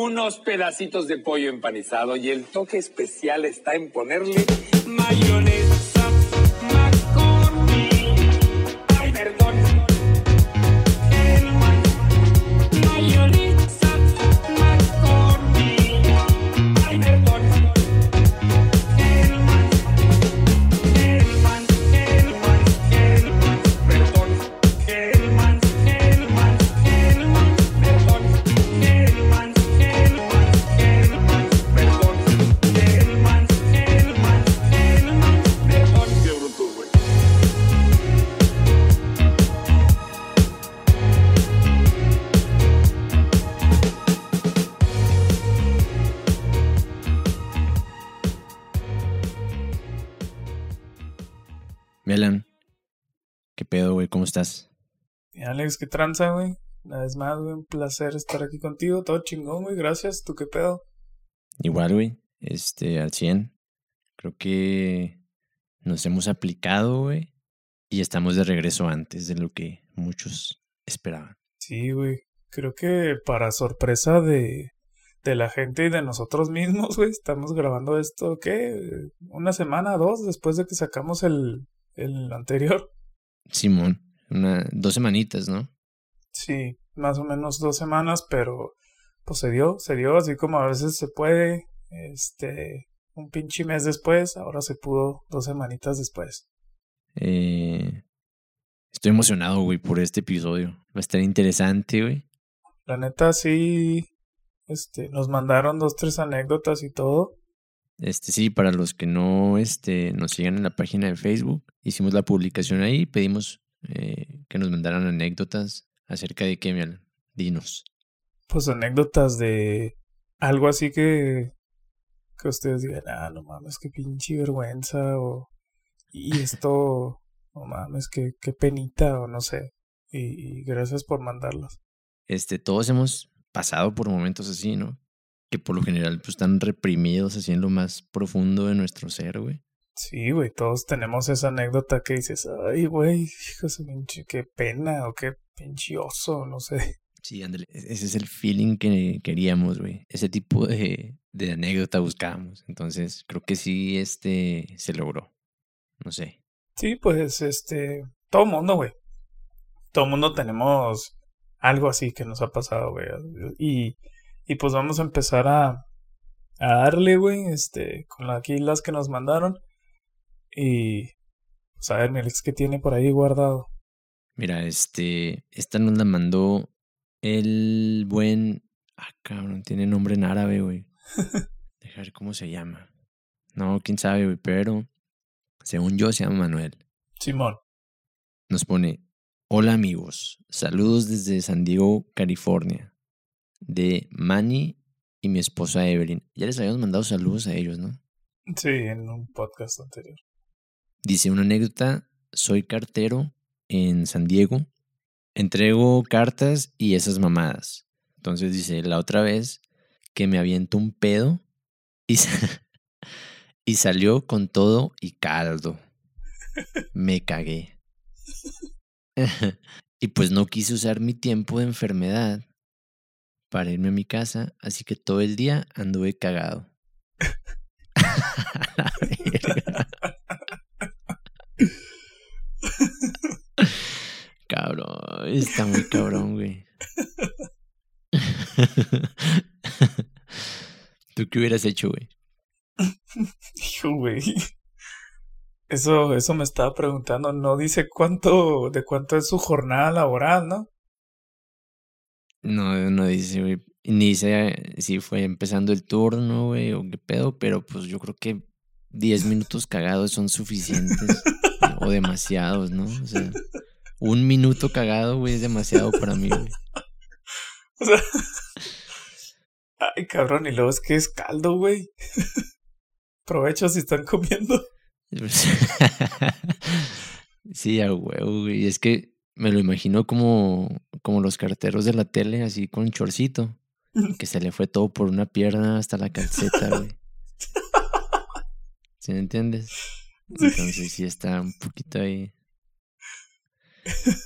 unos pedacitos de pollo empanizado y el toque especial está en ponerle mayonesa estás? Alex, qué tranza, güey. Una vez más, güey, un placer estar aquí contigo. Todo chingón, güey. Gracias. ¿Tú qué pedo? Igual, güey. Este, al 100. Creo que nos hemos aplicado, güey. Y estamos de regreso antes de lo que muchos esperaban. Sí, güey. Creo que para sorpresa de, de la gente y de nosotros mismos, güey, estamos grabando esto, ¿qué? Una semana, dos, después de que sacamos el, el anterior. Simón, una, dos semanitas, ¿no? Sí, más o menos dos semanas, pero pues se dio, se dio así como a veces se puede, este, un pinche mes después, ahora se pudo dos semanitas después. Eh, estoy emocionado, güey, por este episodio. Va a estar interesante, güey. La neta sí, este, nos mandaron dos, tres anécdotas y todo. Este, sí, para los que no este, nos sigan en la página de Facebook, hicimos la publicación ahí, pedimos eh, que nos mandaran anécdotas acerca de Melan. Dinos. Pues anécdotas de algo así que, que ustedes digan, ah, no mames, qué pinche vergüenza, o, y esto, no mames, qué, qué penita, o no sé. Y, y gracias por mandarlas. Este, todos hemos pasado por momentos así, ¿no? Que por lo general pues están reprimidos así en lo más profundo de nuestro ser, güey. Sí, güey, todos tenemos esa anécdota que dices, ay, güey, pinche, qué pena, o qué pinche oso, no sé. Sí, ándale. e-, Ese es el feeling que queríamos, güey. Ese tipo de, de anécdota buscábamos. Entonces, creo que sí, este, se logró. No sé. Sí, pues, este, todo mundo, güey. Todo mundo tenemos algo así que nos ha pasado, güey. Y, y pues vamos a empezar a, a darle, güey, este, con aquí las que nos mandaron. Y, pues a ver, mi Alex, ¿qué tiene por ahí guardado? Mira, este, esta nos la mandó el buen... Ah, cabrón, tiene nombre en árabe, güey. Deja ver cómo se llama. No, quién sabe, güey, pero según yo se llama Manuel. Simón. Nos pone, hola amigos, saludos desde San Diego, California, de Manny y mi esposa Evelyn. Ya les habíamos mandado saludos a ellos, ¿no? Sí, en un podcast anterior. Dice una anécdota, soy cartero en San Diego, entrego cartas y esas mamadas. Entonces dice, la otra vez que me aviento un pedo y, y salió con todo y caldo. Me cagué. y pues no quise usar mi tiempo de enfermedad para irme a mi casa, así que todo el día anduve cagado. Cabrón, está muy cabrón, güey. ¿Tú qué hubieras hecho, güey? Hijo, güey. Eso, eso me estaba preguntando. No dice cuánto, de cuánto es su jornada laboral, ¿no? No, no dice, güey. Ni dice eh, si fue empezando el turno, güey, o qué pedo, pero pues yo creo que 10 minutos cagados son suficientes o demasiados, ¿no? O sea, un minuto cagado, güey, es demasiado para mí, güey. O sea. Ay, cabrón, y luego es que es caldo, güey. Provecho si están comiendo. sí, a huevo, güey. Es que me lo imagino como, como los carteros de la tele, así con chorcito. Que se le fue todo por una pierna hasta la calceta, güey. ¿Sí me entiendes? Entonces sí está un poquito ahí.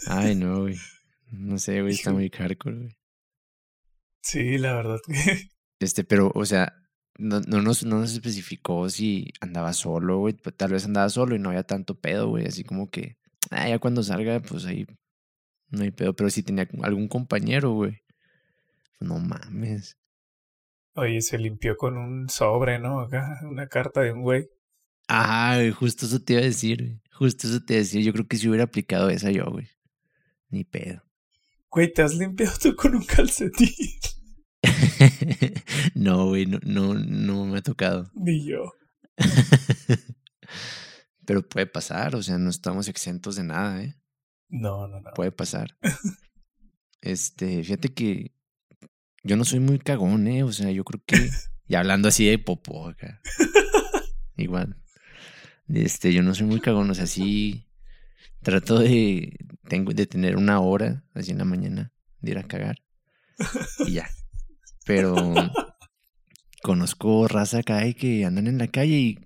Ay, no, güey. No sé, güey, está muy hardcore, güey. Sí, la verdad que Este, pero, o sea, no, no, nos, no nos especificó si andaba solo, güey. pues, Tal vez andaba solo y no había tanto pedo, güey. Así como que, ah, ya cuando salga, pues ahí no hay pedo. Pero si tenía algún compañero, güey. Pues no mames. Oye, se limpió con un sobre, ¿no? Acá, una carta de un güey. Ah, güey, justo eso te iba a decir, güey. Justo eso te iba a decir. Yo creo que si hubiera aplicado esa yo, güey. Ni pedo. Güey, ¿te has limpiado tú con un calcetín? no, güey, no, no, no me ha tocado. Ni yo. Pero puede pasar, o sea, no estamos exentos de nada, ¿eh? No, no, no. Puede pasar. Este, fíjate que yo no soy muy cagón, ¿eh? O sea, yo creo que. Y hablando así de popó acá. Igual. Este, yo no soy muy cagón, o sea, sí. Trato de. Tengo de tener una hora, así en la mañana, de ir a cagar. Y ya. Pero. Conozco raza acá y que andan en la calle y.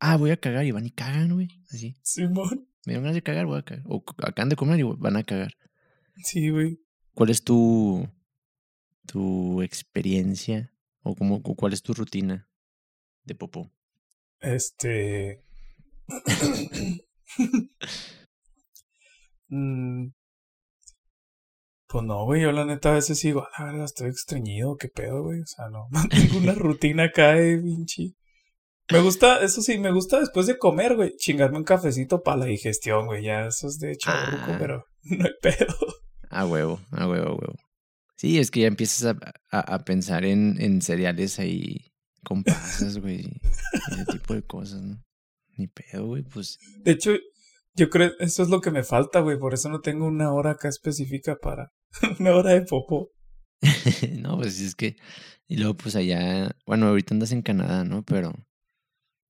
Ah, voy a cagar y van y cagan, güey. Así. Simón. Me dan ganas de cagar, voy a cagar. O acaban de comer y van a cagar. Sí, güey. ¿Cuál es tu, tu experiencia o cómo, cu- cuál es tu rutina de popó? Este. Mm, Pues no, güey. Yo la neta a veces digo, a la verga, estoy estreñido, qué pedo, güey. O sea, no. no tengo una rutina acá de pinche. Me gusta, eso sí, me gusta después de comer, güey, chingarme un cafecito para la digestión, güey. Ya eso es de chaburruco, Ah. pero no hay pedo. A huevo, a huevo, a huevo. Sí, es que ya empiezas a, a- a pensar en, en cereales ahí con pasas, güey. Ese tipo de cosas, ¿no? Ni pedo, güey, pues. De hecho, yo creo eso es lo que me falta, güey. Por eso no tengo una hora acá específica para una hora de popó. no, pues es que. Y luego, pues allá. Bueno, ahorita andas en Canadá, ¿no? Pero,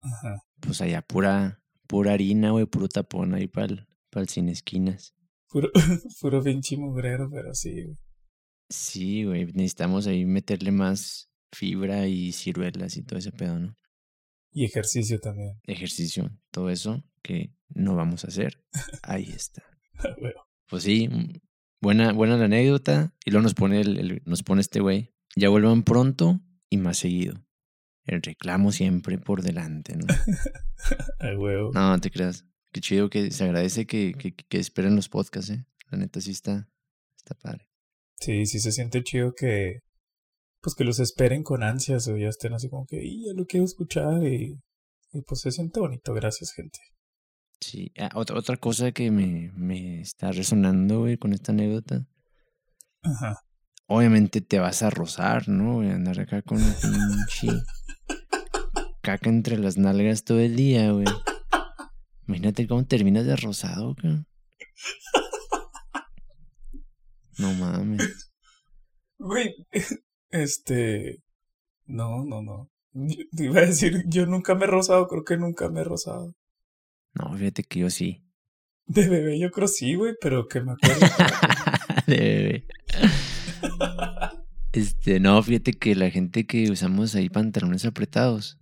Ajá. pues allá pura, pura harina, güey, puro tapón ahí para el, para el sin esquinas. Puro, puro pinche mugrero, pero sí, güey. Sí, güey, necesitamos ahí meterle más fibra y ciruelas y todo ese pedo, ¿no? Y ejercicio también. Ejercicio, todo eso que no vamos a hacer. Ahí está. Güey. Pues sí, mm, buena, buena la anécdota. Y luego nos pone el, el- nos pone este güey. Ya vuelvan pronto y más seguido. El reclamo siempre por delante, ¿no? Ay, huevo. No, no te creas. Qué chido que se agradece que, que, que esperen los podcasts, ¿eh? La neta sí está, está padre. Sí, sí se siente chido que. Pues que los esperen con ansias o ya estén así como que, "Y, ya lo quiero escuchar y. Y pues se siente bonito, gracias, gente. Sí, ah, otra, otra cosa que me, me está resonando, güey, con esta anécdota. Ajá. Obviamente te vas a rozar, ¿no? güey? Andar acá con pinche caca entre las nalgas todo el día, güey. Imagínate cómo terminas de rosado, güey. No mames. Güey, este. No, no, no. Yo- te iba a decir, yo nunca me he rozado, creo que nunca me he rozado. No, fíjate que yo sí. De bebé, yo creo sí, güey, pero que me acuerdo. De bebé. Este, no, fíjate que la gente que usamos ahí pantalones apretados,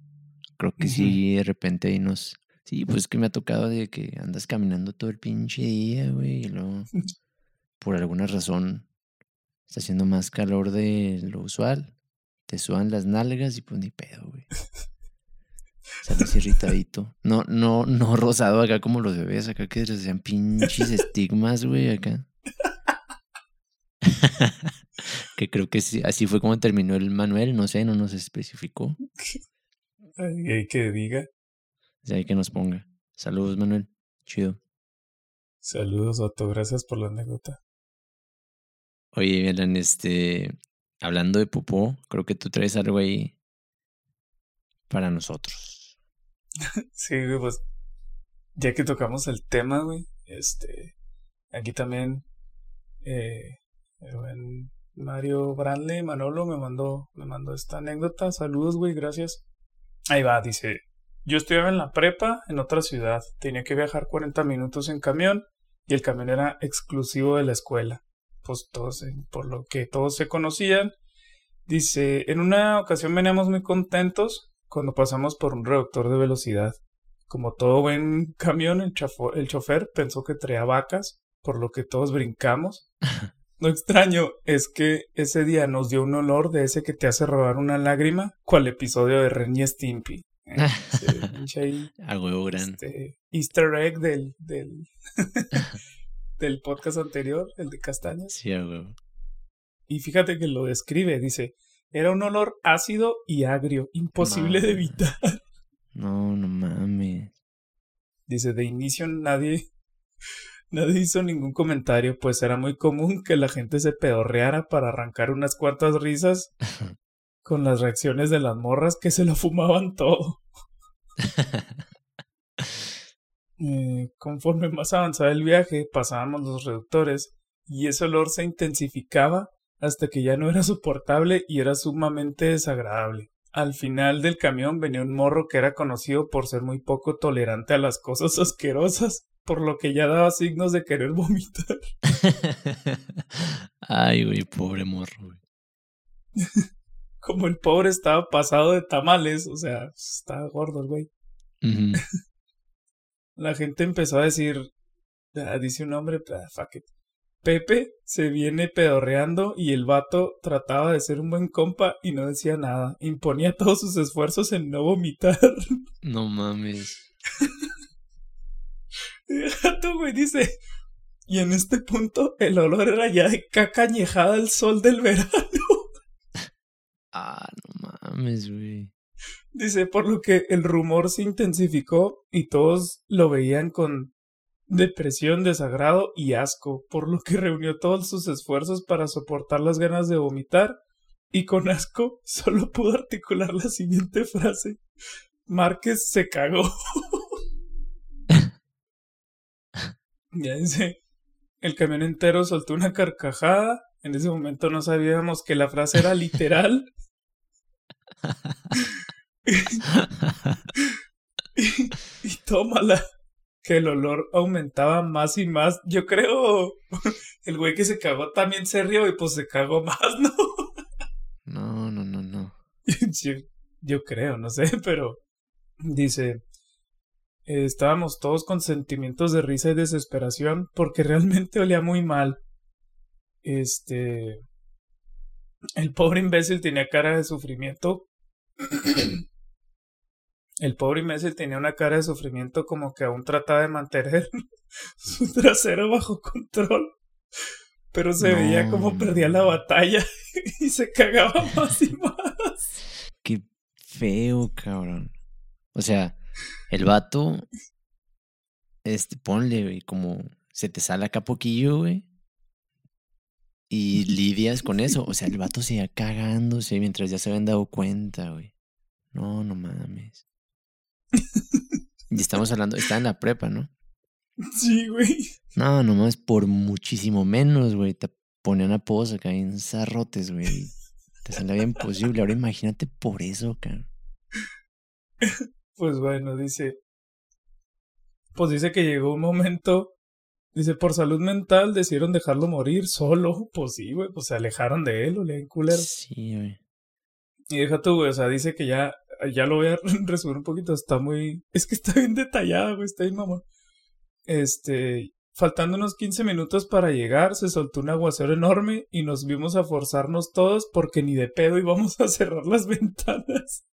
creo que sí, de repente ahí nos. Sí, pues que me ha tocado de que andas caminando todo el pinche día, güey, y luego, por alguna razón, está haciendo más calor de lo usual. Te sudan las nalgas y pues ni pedo, güey. Sales irritadito. No, no, no rosado acá como los bebés, acá que les hacían pinches estigmas, güey, acá. que creo que sí, así fue como terminó el Manuel, no sé, no nos especificó. Ay, ay, que diga. De ahí que nos ponga. Saludos, Manuel. Chido. Saludos, Otto, gracias por la anécdota. Oye, Milan, este, hablando de popó, creo que tú traes algo ahí para nosotros. Sí, güey, pues. Ya que tocamos el tema, güey, este. Aquí también. Eh, Mario Brandley, Manolo, me mandó, me mandó esta anécdota. Saludos, güey, gracias. Ahí va, dice. Yo estudiaba en la prepa en otra ciudad. Tenía que viajar 40 minutos en camión y el camión era exclusivo de la escuela. Pues todos, por lo que todos se conocían. Dice, en una ocasión veníamos muy contentos cuando pasamos por un reductor de velocidad. Como todo buen camión, el, el chofer pensó que traía vacas, por lo que todos brincamos. Lo extraño es que ese día nos dio un olor de ese que te hace robar una lágrima, cual episodio de Ren y Stimpy. Eh, ahí, este, Easter egg del, del, del podcast anterior, el de castañas. Sí. Y fíjate que lo describe, dice, era un olor ácido y agrio, imposible de evitar. No, no mames. Dice, de inicio nadie, nadie hizo ningún comentario, pues era muy común que la gente se pedorreara para arrancar unas cuantas risas con las reacciones de las morras que se lo fumaban todo. Eh, conforme más avanzaba el viaje, pasábamos los reductores y ese olor se intensificaba hasta que ya no era soportable y era sumamente desagradable. Al final del camión venía un morro que era conocido por ser muy poco tolerante a las cosas asquerosas, por lo que ya daba signos de querer vomitar. Ay, güey, pobre morro, güey. Como el pobre estaba pasado de tamales, o sea, estaba gordo el güey. La gente empezó a decir, ah, dice un hombre, ah, fuck it. Pepe se viene pedorreando y el vato trataba de ser un buen compa y no decía nada. Imponía todos sus esfuerzos en no vomitar. No mames. El gato, güey, dice. Y en este punto el olor era ya de caca añejada al sol del verano. Ah, no mames, güey. Dice, por lo que el rumor se intensificó y todos lo veían con depresión, desagrado y asco, por lo que reunió todos sus esfuerzos para soportar las ganas de vomitar y con asco solo pudo articular la siguiente frase. Márquez se cagó. ya dice, el camión entero soltó una carcajada. En ese momento no sabíamos que la frase era literal. y tómala. Que el olor aumentaba más y más. Yo creo el güey que se cagó también se rió y pues se cagó más, ¿no? No, no, no, no. yo, yo creo, no sé, pero dice, eh, estábamos todos con sentimientos de risa y desesperación porque realmente olía muy mal. Este... El pobre imbécil tenía cara de sufrimiento. El pobre imbécil tenía una cara de sufrimiento como que aún trataba de mantener su trasero bajo control. Pero se No. veía como perdía la batalla y se cagaba más y más. Qué feo, cabrón. O sea, el vato, este, ponle, güey, como se te sale acá poquillo, güey. Y lidias con eso. O sea, el vato se iba cagándose mientras ya se habían dado cuenta, güey. No, no mames. Y estamos hablando, está en la prepa, ¿no? Sí, güey. No, no mames, por muchísimo menos, güey. Te ponían apodos acá en zarrotes, güey. Te salía bien posible. Ahora imagínate por eso, cabrón. Pues bueno, dice. Pues dice que llegó un momento. Dice, por salud mental decidieron dejarlo morir solo. Pues sí, güey. Pues se alejaron de él, o le culero. Sí, güey. Y deja tú, güey. O sea, dice que ya. Ya lo voy a resumir un poquito. Está muy. Es que está bien detallado, güey. Está bien, mamón. Este. Faltando unos 15 minutos para llegar, se soltó un aguacero enorme y nos vimos a forzarnos todos porque ni de pedo íbamos a cerrar las ventanas.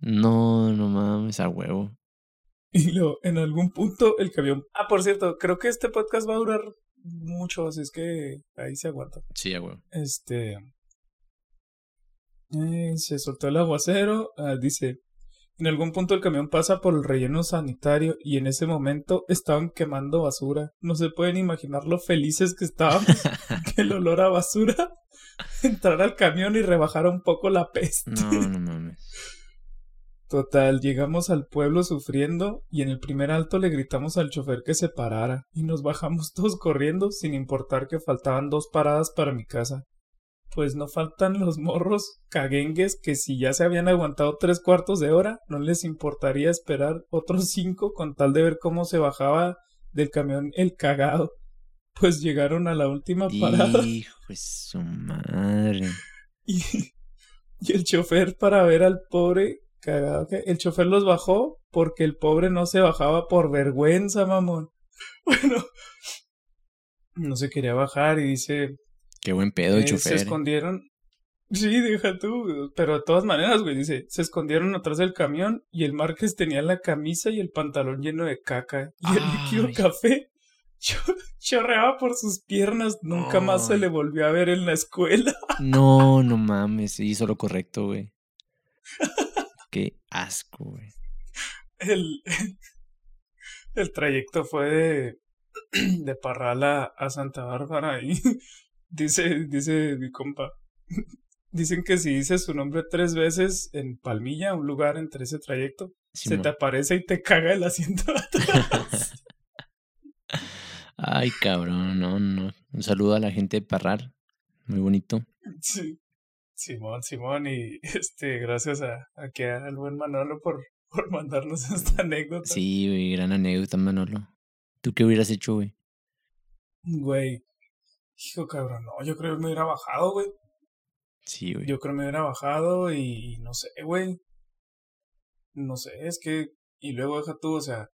No, no mames, a huevo. Y luego, en algún punto, el camión. Ah, por cierto, creo que este podcast va a durar mucho, así es que ahí se aguanta. Sí, a huevo. Este. Eh, se soltó el aguacero. ah, dice. En algún punto el camión pasa por el relleno sanitario y en ese momento estaban quemando basura. No se pueden imaginar lo felices que estábamos que el olor a basura entrar al camión y rebajar un poco la peste. No, no mames. Total, llegamos al pueblo sufriendo y en el primer alto le gritamos al chofer que se parara y nos bajamos todos corriendo sin importar que faltaban dos paradas para mi casa. Pues no faltan los morros caguengues que si ya se habían aguantado tres cuartos de hora no les importaría esperar otros cinco con tal de ver cómo se bajaba del camión el cagado. Pues llegaron a la última parada Hijo de su madre. y, y el chofer para ver al pobre cagado que el chofer los bajó porque el pobre no se bajaba por vergüenza, mamón. Bueno, no se quería bajar y dice, Qué buen pedo, Eh, chofer. se escondieron. Sí, deja tú, pero de todas maneras, güey, dice, se escondieron atrás del camión y el Márquez tenía la camisa y el pantalón lleno de caca y el líquido café cho- chorreaba por sus piernas, nunca más se le volvió a ver en la escuela. No, no mames, hizo lo correcto, güey. Qué asco, güey. El, el trayecto fue de, de Parral a, a Santa Bárbara y dice, dice mi compa, dicen que si dices su nombre tres veces en Palmilla, un lugar entre ese trayecto, se te aparece y te caga el asiento de atrás. Ay, cabrón, no, no. Un saludo a la gente de Parrar. Muy bonito. Sí. Simón, Simón, y este, gracias a, a que al buen Manolo por, por mandarnos esta anécdota. Sí, güey, gran anécdota, Manolo. ¿Tú qué hubieras hecho, güey? Güey. Hijo cabrón, no, yo creo que me hubiera bajado, güey. Sí, güey. Yo creo que me hubiera bajado y, y no sé, güey. No sé, es que. Y luego deja tú, o sea.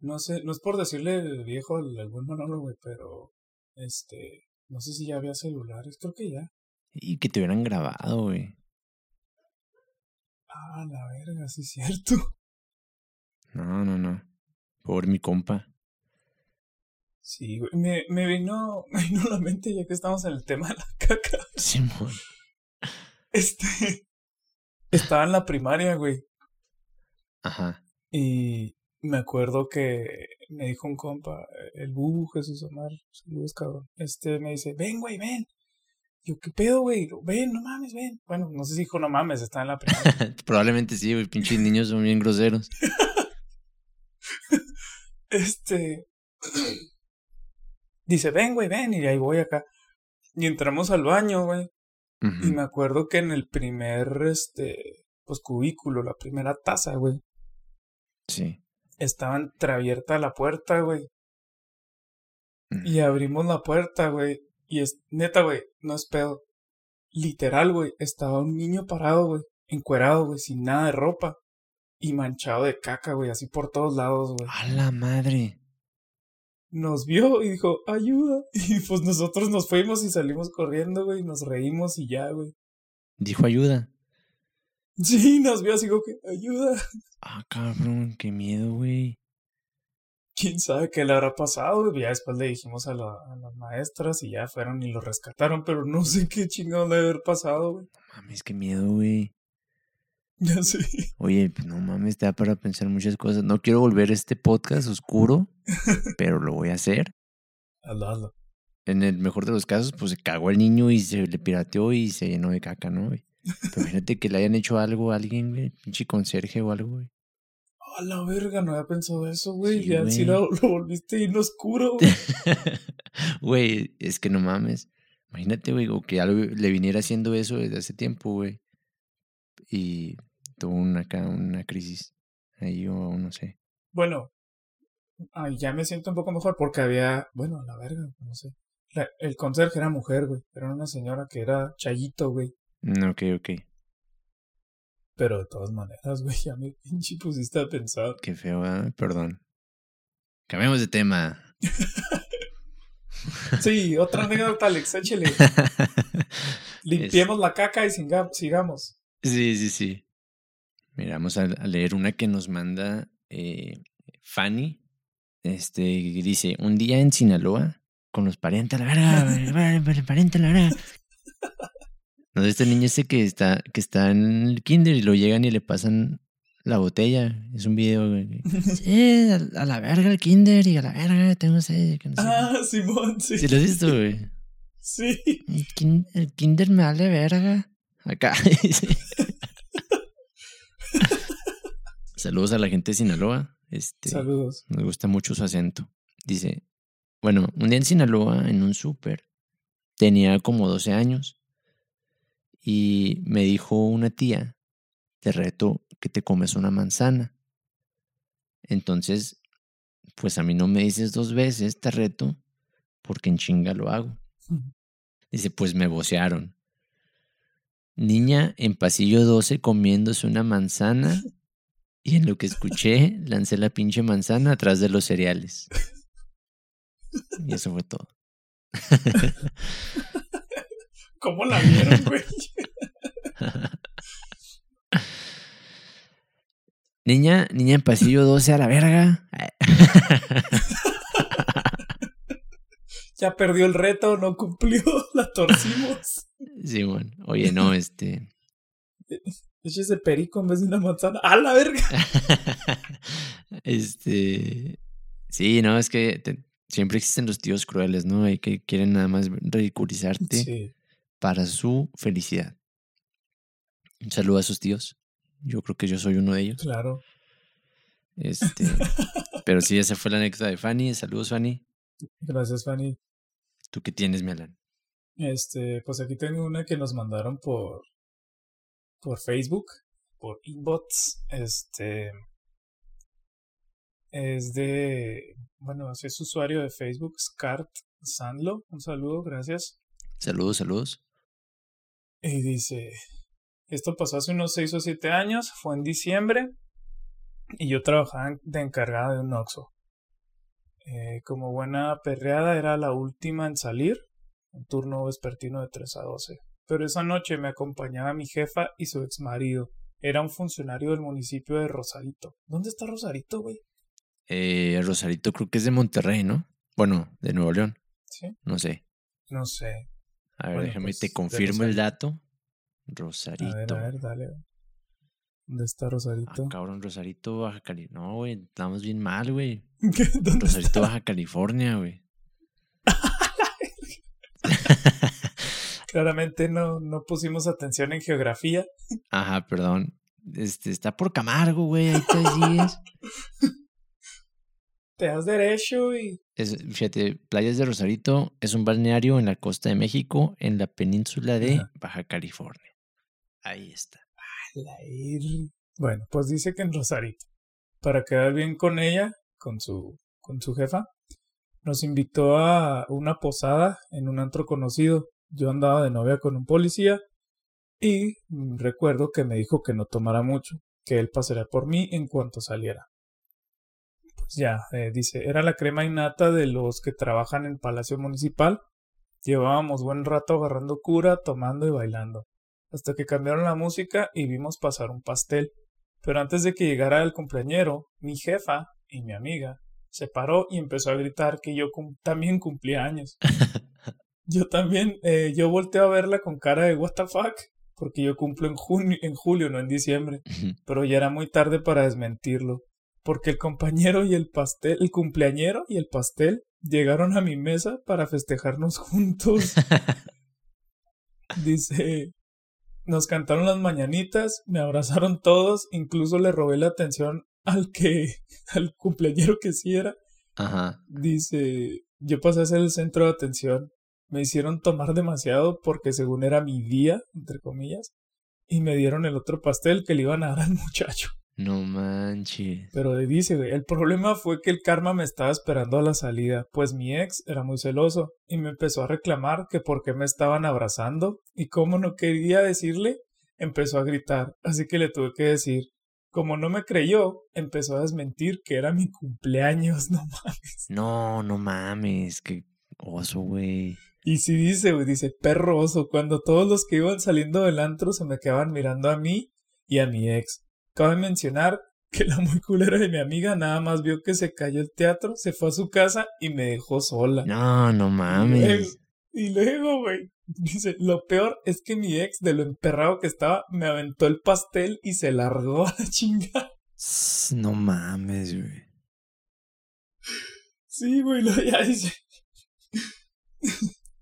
No sé, no es por decirle viejo al, al buen Manolo, güey, pero. Este. No sé si ya había celulares, creo que ya. Y que te hubieran grabado, güey. Ah, la verga, sí es cierto. No, no, no. Por mi compa. Sí, güey. Me, me vino, me vino a la mente ya que estamos en el tema de la caca. Simón. Este. Estaba en la primaria, güey. Ajá. Y me acuerdo que me dijo un compa, el Bubu Jesús Omar, saludos cabrón. Este me dice, ven, güey, ven. Yo, ¿qué pedo, güey? Ven, no mames, ven. Bueno, no sé si dijo no mames, está en la primaria. Probablemente sí, güey. Pinches niños son bien groseros. este. Dice, ven, güey, ven. Y ahí voy acá. Y entramos al baño, güey. Y me acuerdo que en el primer, este, pues cubículo, la primera taza, güey, Sí. estaba entreabierta la puerta, güey. Mm. Y abrimos la puerta, güey. Y es, neta, güey, no es pedo. Literal, güey, estaba un niño parado, güey, encuerado, güey, sin nada de ropa. Y manchado de caca, güey, así por todos lados, güey. A la madre. Nos vio y dijo, ayuda. Y pues nosotros nos fuimos y salimos corriendo, güey, y nos reímos y ya, güey. Dijo ayuda. Sí, nos vio así como que, ayuda. Ah, cabrón, qué miedo, güey. quién sabe qué le habrá pasado. güey. Ya después le dijimos a, la- a las maestras y ya fueron y lo rescataron, pero no sé qué chingado le haber pasado, güey. Mames, qué miedo, güey. Ya sé. Oye, pues no mames, te da para pensar muchas cosas. No quiero volver este podcast oscuro, pero lo voy a hacer. Hazlo, hazlo. En el mejor de los casos, pues se cagó el niño y se le pirateó y se llenó de caca, ¿no, güey? Pero imagínate que le hayan hecho algo a alguien, güey, pinche conserje o algo, güey. A la verga, no había pensado eso, güey. Sí, ya güey. lo, lo volviste bien oscuro, güey. Güey, es que no mames. Imagínate, güey, o que algo le viniera haciendo eso desde hace tiempo, güey. Y tuvo una, una crisis. Ahí o no sé. Bueno, ay, ya me siento un poco mejor porque había, bueno, a la verga, no sé. La- el conserje era mujer, güey. Era una señora que era chayito, güey. No, ok, ok. Pero de todas maneras, güey, ya me pinche pusiste a pensar. Qué feo, ¿ah? Perdón. Cambiamos de tema. Sí, otra anécdota, Alex, échele. Limpiemos la caca y sigamos. Sí, sí, sí. Mira, vamos a, a leer una que nos manda eh, Fanny. Este dice: Un día en Sinaloa, con los parientes a la verga, pariente a la verga. No este niño ese que está, que está en el kinder y lo llegan y le pasan la botella. Es un video, güey. Sí, a, a la verga el kinder y a la verga tengo sed. que no sé qué. Ah, Simón, sí. ¿Sí lo has visto, güey? Sí. El, kin- el kinder me vale verga. Acá. Saludos a la gente de Sinaloa. Este, Saludos. Nos gusta mucho su acento. Dice, bueno, un día en Sinaloa, en un súper, tenía como 12 años y me dijo una tía, te reto que te comes una manzana. Entonces, pues a mí no me dices dos veces, te reto, porque en chinga lo hago. Dice, pues me vocearon. Niña en pasillo 12 comiéndose una manzana y en lo que escuché lancé la pinche manzana atrás de los cereales. Y eso fue todo. ¿Cómo la vieron, güey? Niña, niña en pasillo 12 a la verga. ya perdió el reto, no cumplió, la torcimos. Sí, bueno. Oye, no, este. Échese perico en vez de una manzana. ¡A la verga! este. Sí, no, es que te- siempre existen los tíos crueles, ¿no? Y que quieren nada más ridiculizarte Sí, para su felicidad. Un saludo a esos tíos. Yo creo que yo soy uno de ellos. claro. Este. pero sí, esa fue la anécdota de Fanny. Saludos, Fanny. Gracias, Fanny. ¿Tú qué tienes, Mialan? Este, pues aquí tengo una que nos mandaron por por Facebook, por inbox. Este es de, bueno, es usuario de Facebook, Scart Sandlo. Un saludo, gracias. Saludos, saludos. Y dice, esto pasó hace unos 6 o 7 años, fue en diciembre, y yo trabajaba de encargada de un Oxxo. Eh, como buena perreada era la última en salir, un turno vespertino de 3 a 12. Pero esa noche me acompañaba mi jefa y su ex marido. Era un funcionario del municipio de Rosarito. ¿Dónde está Rosarito, güey? Eh, Rosarito creo que es de Monterrey, ¿no? Bueno, de Nuevo León. ¿Sí? No sé. No sé. A ver, Bueno, déjame, pues, te confirmo el dato. A Rosarito. ver, a ver, dale. ¿Dónde está Ah, Rosarito? cabrón, Rosarito, Baja California. No, güey, estamos bien mal, güey. ¿Qué? ¿Dónde Rosarito, está? Baja California, güey. Claramente no, no pusimos atención en geografía. Ajá, perdón. Este, está por Camargo, güey, ahí te. Te das derecho y Es, fíjate, Playas de Rosarito es un balneario en la costa de México, en la península de Ajá. Baja California. Ahí está. Bueno, pues dice que en Rosarito. Para quedar bien con ella, con su, con su jefa, nos invitó a una posada en un antro conocido. Yo andaba de novia con un policía y recuerdo que me dijo que no tomara mucho, que él pasaría por mí en cuanto saliera. Pues ya, eh, dice, era la crema innata de los que trabajan en Palacio Municipal. Llevábamos buen rato agarrando cura, tomando y bailando hasta que cambiaron la música y vimos pasar un pastel. Pero antes de que llegara el cumpleañero, mi jefa y mi amiga se paró y empezó a gritar que yo también cumplía años. yo también, eh, yo volteo a verla con cara de what the fuck, porque yo cumplo en, junio, en julio, no en diciembre. Pero ya era muy tarde para desmentirlo, porque el compañero y el pastel, el cumpleañero y el pastel llegaron a mi mesa para festejarnos juntos. Dice, nos cantaron las mañanitas, me abrazaron todos, incluso le robé la atención al que, al cumpleañero que sí era. Ajá. Dice, yo pasé a ser el centro de atención. Me hicieron tomar demasiado porque según era mi día, entre comillas, y me dieron el otro pastel que le iban a dar al muchacho. No manches. Pero dice, güey, el problema fue que el karma me estaba esperando a la salida, pues mi ex era muy celoso y me empezó a reclamar que por qué me estaban abrazando y como no quería decirle, empezó a gritar, así que le tuve que decir. Como no me creyó, empezó a desmentir que era mi cumpleaños, no mames. No, no mames. Qué oso, güey. Y sí dice, güey, dice, perro oso, cuando todos los que iban saliendo del antro se me quedaban mirando a mí y a mi ex. Cabe mencionar que la muy culera de mi amiga nada más vio que se cayó el teatro, se fue a su casa y me dejó sola. No, no mames. Y luego, güey, dice, lo peor es que mi ex, de lo emperrado que estaba, me aventó el pastel y se largó a la chingada. No mames, güey. Sí, güey, lo ya dice.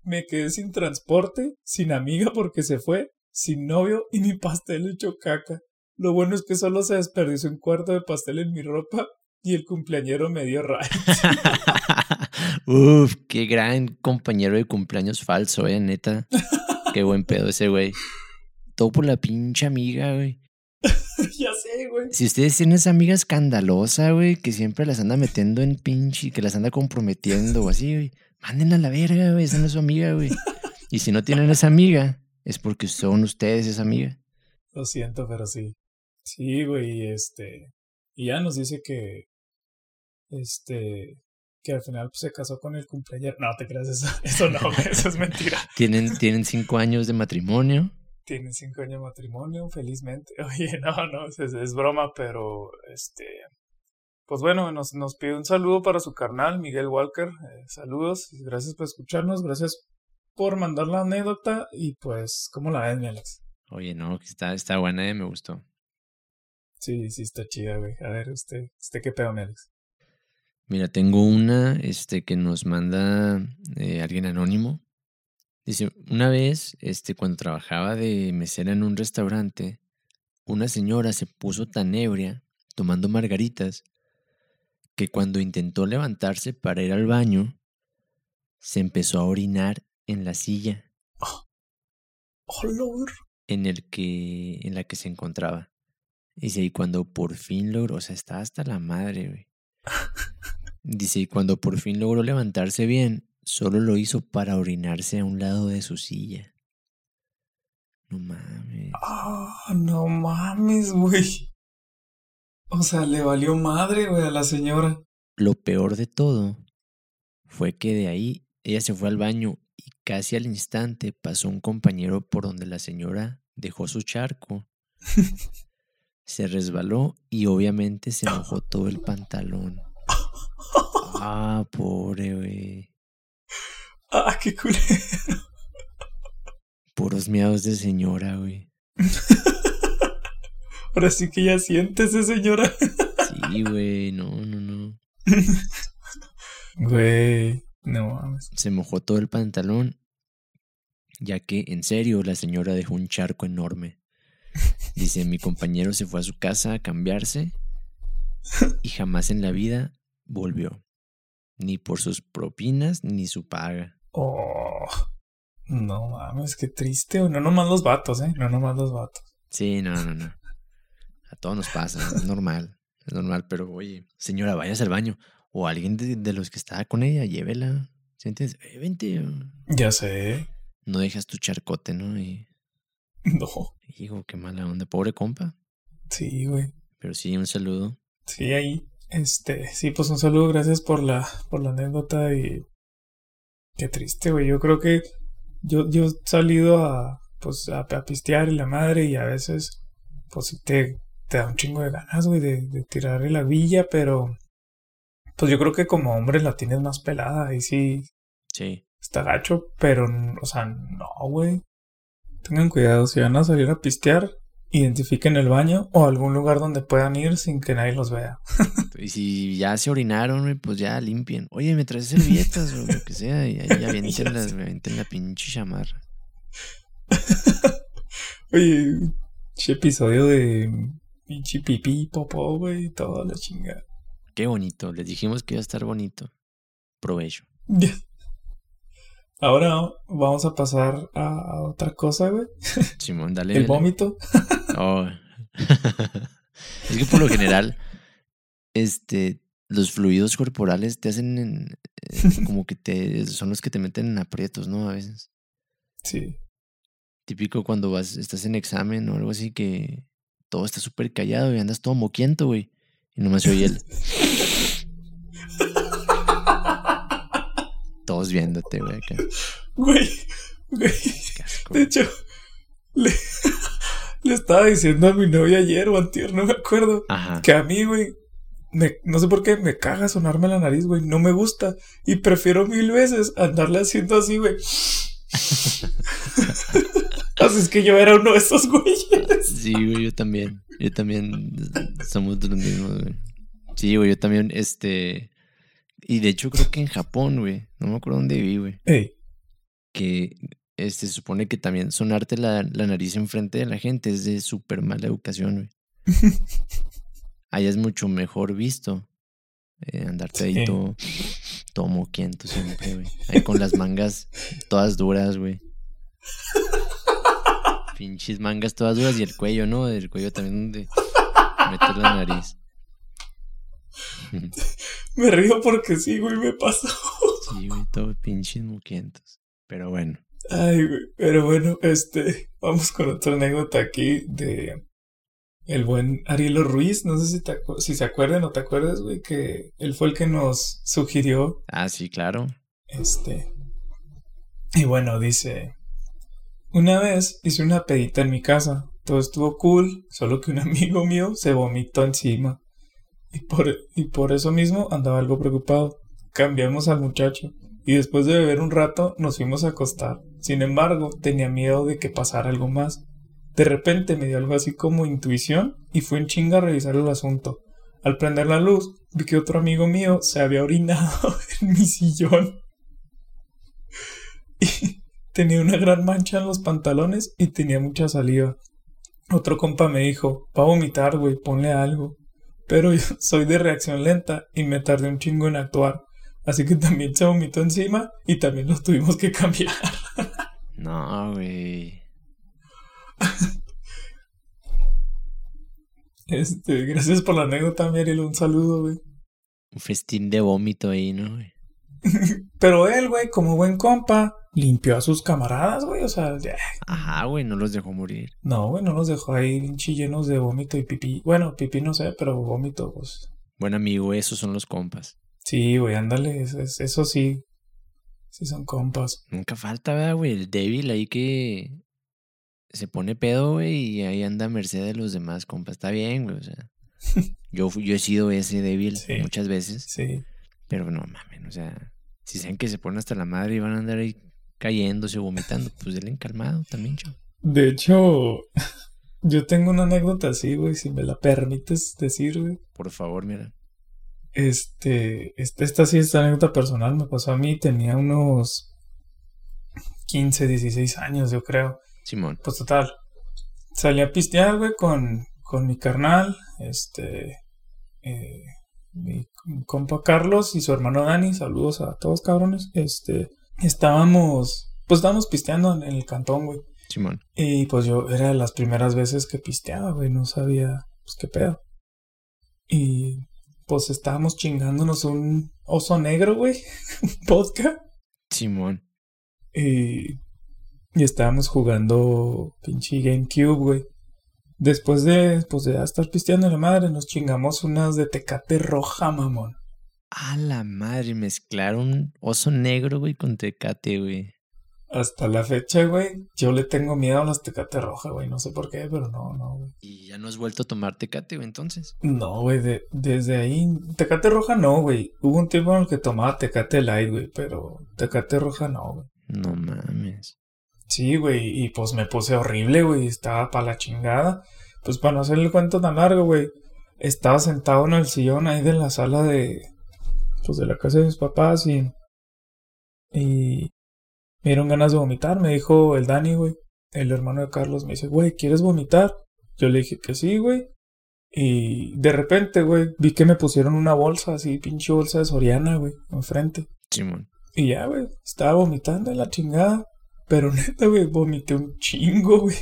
Me quedé sin transporte, sin amiga porque se fue, sin novio y mi pastel hecho caca. Lo bueno es que solo se desperdició un cuarto de pastel en mi ropa y el cumpleañero me dio rayos. Uf, qué gran compañero de cumpleaños falso, eh, neta. Qué buen pedo ese güey. Todo por la pinche amiga, güey. ya sé, güey. Si ustedes tienen esa amiga escandalosa, güey, que siempre las anda metiendo en pinche, que las anda comprometiendo o así, güey, mándenla a la verga, güey, esa no es su amiga, güey. Y si no tienen esa amiga, es porque son ustedes esa amiga. Lo siento, pero sí. Sí, güey, este. Y ya nos dice que. Este. que al final pues, se casó con el cumpleaños. No, te creas eso, eso no, eso es mentira. Tienen, tienen cinco años de matrimonio. Tienen cinco años de matrimonio, felizmente. Oye, no, no, es, es broma, pero este, pues bueno, nos, nos pide un saludo para su carnal, Miguel Walker. Eh, saludos, gracias por escucharnos, gracias por mandar la anécdota y pues, ¿cómo la ves, mi Alex? Oye, no, está, está buena, eh, me gustó. Sí, sí, está chida, güey. A ver, usted, usted qué pedo, mi Alex. Mira, tengo una este, que nos manda eh, alguien anónimo. Dice, una vez, este, cuando trabajaba de mesera en un restaurante, una señora se puso tan ebria, tomando margaritas, que cuando intentó levantarse para ir al baño, se empezó a orinar en la silla. ¡Oh, Lord! En, el que, en la que se encontraba. Dice, y cuando por fin logró, o sea, estaba hasta la madre, güey. Dice, y cuando por fin logró levantarse bien, solo lo hizo para orinarse a un lado de su silla. No mames. Ah, no mames, güey. O sea, le valió madre, güey, a la señora. Lo peor de todo fue que de ahí ella se fue al baño y casi al instante pasó un compañero por donde la señora dejó su charco. se resbaló y obviamente se mojó todo el pantalón. Ah, pobre, güey. Ah, qué culero. Puros miados de señora, güey. Ahora sí que ya siéntese, señora. Sí, güey, no, no, no. Güey, no mames. Se mojó todo el pantalón, ya que, en serio, la señora dejó un charco enorme. Dice, mi compañero se fue a su casa a cambiarse y jamás en la vida volvió ni por sus propinas ni su paga. Oh, no mames, qué triste. No nomás los vatos, ¿eh? No nomás los vatos. Sí, no, no, no. Todos nos pasa, es normal. Es normal, pero oye, señora, vayas al baño. O alguien de, los que estaba con ella, llévela. ¿Sientes? Eh, vente. Ya sé. No dejas tu charcote, ¿no? Y... No. Hijo, qué mala onda. Pobre compa. Sí, güey. Pero sí, un saludo. Sí, ahí. Este, sí, pues un saludo, gracias por la, por la anécdota y qué triste, güey. Yo creo que yo, yo he salido a, pues, a, pistear y la madre y a veces, pues sí te, te da un chingo de ganas, güey, de, de tirarle la villa, pero pues yo creo que como hombre la tienes más pelada y sí. Sí. Está gacho, pero, o sea, no, güey. Tengan cuidado, si van a salir a pistear, identifiquen el baño o algún lugar donde puedan ir sin que nadie los vea. y si ya se orinaron, pues ya limpien. Oye, me traes servilletas o lo que sea y ahí ya vienen las, la pinche chamarra. Oye, ese episodio de pinche pipí, popó, güey, toda la chingada. Qué bonito, les dijimos que iba a estar bonito. Provecho. Ahora vamos a pasar a otra cosa, güey. Simón, dale. El vómito. Oh. es que por lo general, este, los fluidos corporales te hacen como que te son los que te meten en aprietos, ¿no? A veces. Sí. Típico cuando vas, estás en examen o algo así que todo está súper callado y andas todo moquiento, güey. Y nomás se oye el. Todos viéndote, güey, acá. Güey, güey. de hecho, le, le, estaba diciendo a mi novia ayer o antier, no me acuerdo, que a mí, güey, me, no sé por qué me caga sonarme la nariz, güey, no me gusta. Y prefiero mil veces andarle haciendo así, güey. Así es que yo era uno de esos güeyes. Sí, güey, yo también. Yo también somos de los mismos, güey. Sí, güey, yo también, este y de hecho creo que en Japón, güey, no me acuerdo dónde vi, güey. Que este, se supone que también sonarte la, la nariz enfrente de la gente es de súper mala educación, güey. Allá es mucho mejor visto. Eh, andarte ahí todo, todo moquiento siempre, güey. Ahí con las mangas todas duras, güey. Pinches mangas todas duras y el cuello, ¿no? El cuello también donde meter la nariz. me río porque sí, güey, me pasó. sí, güey, todo pinches muquientos. Pero bueno. Ay, güey, pero bueno, este, vamos con otra anécdota aquí de el buen Arielo Ruiz, no sé si, te si se acuerdan o te acuerdas, güey, que él fue el que nos sugirió Ah, sí, claro. este. Y bueno, dice, una vez hice una pedita en mi casa, todo estuvo cool, solo que un amigo mío se vomitó encima. Y por, y por eso mismo andaba algo preocupado. Cambiamos al muchacho y después de beber un rato nos fuimos a acostar. Sin embargo, tenía miedo de que pasara algo más. De repente me dio algo así como intuición y fui en chinga a revisar el asunto. Al prender la luz, vi que otro amigo mío se había orinado en mi sillón. Y tenía una gran mancha en los pantalones y tenía mucha saliva. Otro compa me dijo, va a vomitar, güey, ponle algo. Pero yo soy de reacción lenta y me tardé un chingo en actuar. Así que también se vomitó encima y también los tuvimos que cambiar. No, güey. Este, gracias por la anécdota, Mieriel, un saludo, güey. Un festín de vómito ahí, ¿no, güey? Pero él, güey, como buen compa, limpió a sus camaradas, güey. O sea, ya- Ajá, güey, no los dejó morir. no, güey, no los dejó ahí llenos de vómito y pipí. Bueno, pipí no sé, pero vómito, pues. Buen amigo, esos son los compas. Sí, güey, ándale, eso, es- eso sí. Sí son compas. Nunca falta, ¿verdad, güey? El débil ahí que se pone pedo, güey, y ahí anda a merced de los demás compas. Está bien, güey, o sea. Yo, yo he sido ese débil Sí. muchas veces, Sí. pero no mames, o sea, si saben que se ponen hasta la madre y van a andar ahí cayéndose, vomitando, pues denle calmado también, chavo. De hecho, yo tengo una anécdota así, güey, si me la permites decir, güey. Por favor, mira. Este, este, esta sí es anécdota personal, me pasó a mí, tenía unos 15, 16 años, yo creo. Simón. Pues total, salí a pistear, güey, con, con mi carnal, este, eh, mi compa Carlos y su hermano Dani, saludos a todos cabrones, este, estábamos, pues estábamos pisteando en el cantón, güey. Simón. Y pues yo era de las primeras veces que pisteaba, güey, no sabía, pues qué pedo. Y pues estábamos chingándonos un oso negro, güey, vodka. Simón. Y, y estábamos jugando pinche GameCube, güey. Después de, pues de estar pisteando la madre, nos chingamos unas de tecate roja, mamón. A la madre, mezclaron oso negro, güey, con tecate, güey. Hasta la fecha, güey, yo le tengo miedo a las tecate roja, güey. No sé por qué, pero no, no, güey. Y ya no has vuelto a tomar tecate, güey, entonces. No, güey, de- desde ahí. Tecate roja no, güey. Hubo un tiempo en el que tomaba tecate light, güey, pero tecate roja no, güey. No mames. Sí, güey, y pues me puse horrible, güey, estaba para la chingada. Pues para no hacer el cuento tan largo, güey, estaba sentado en el sillón ahí de la sala de, pues de la casa de mis papás y, y me dieron ganas de vomitar, me dijo el Dani, güey, el hermano de Carlos, me dice, güey, ¿quieres vomitar? Yo le dije que sí, güey. Y de repente, güey, vi que me pusieron una bolsa así, pinche bolsa de Soriana, güey, enfrente. Simón. Y ya, güey, estaba vomitando en la chingada. Pero neta, güey, vomité un chingo, güey.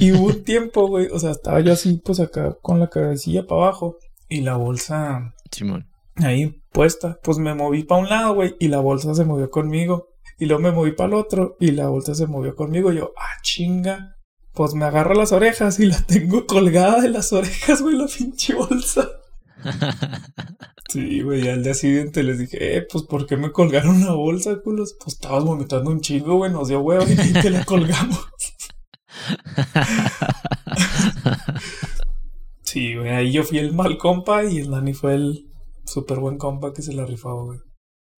Y hubo un tiempo, güey, o sea, estaba yo así, pues acá con la cabecilla para abajo y la bolsa Simón. ahí puesta. Pues me moví para un lado, güey, y la bolsa se movió conmigo. Y luego me moví para el otro y la bolsa se movió conmigo. Y yo, ah, chinga. Pues me agarro las orejas y la tengo colgada de las orejas, güey, la pinche bolsa. Sí, güey, al día siguiente les dije, eh, pues, ¿por qué me colgaron una bolsa, culos? Pues estabas vomitando un chingo, güey, nos dio huevo y te la colgamos. Sí, güey, ahí yo fui el mal compa y el Dani fue el súper buen compa que se la rifaba, güey.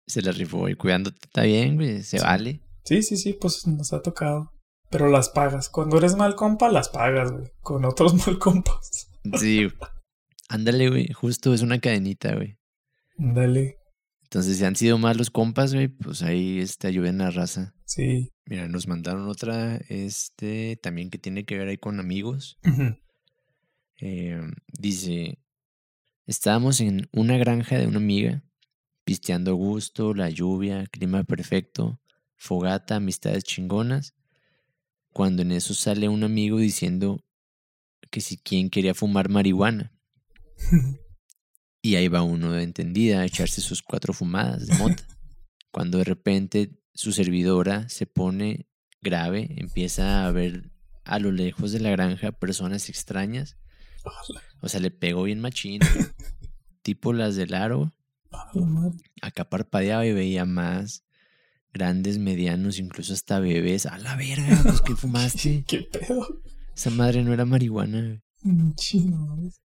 Se la rifó y cuidándote está bien, güey. Se vale. Sí, sí, sí, pues nos ha tocado. Pero las pagas. Cuando eres mal compa, las pagas, güey. Con otros mal compas. Sí. Ándale, güey. Justo es una cadenita, güey. Dale. Entonces, si han sido malos compas, güey, pues ahí este, ayuden a la raza. Sí. Mira, nos mandaron otra, este, también que tiene que ver ahí con amigos. Eh, dice, estábamos en una granja de una amiga, pisteando a gusto, la lluvia, clima perfecto, fogata, amistades chingonas, cuando en eso sale un amigo diciendo que si quien quería fumar marihuana. Y ahí va uno de entendida a echarse sus cuatro fumadas de mota. Cuando de repente su servidora se pone grave, empieza a ver a lo lejos de la granja personas extrañas O sea, le pegó bien machín. tipo las del aro. Acá parpadeaba y veía más grandes, medianos, incluso hasta bebés. A la verga, pues que fumaste. ¿Qué pedo? Esa madre no era marihuana.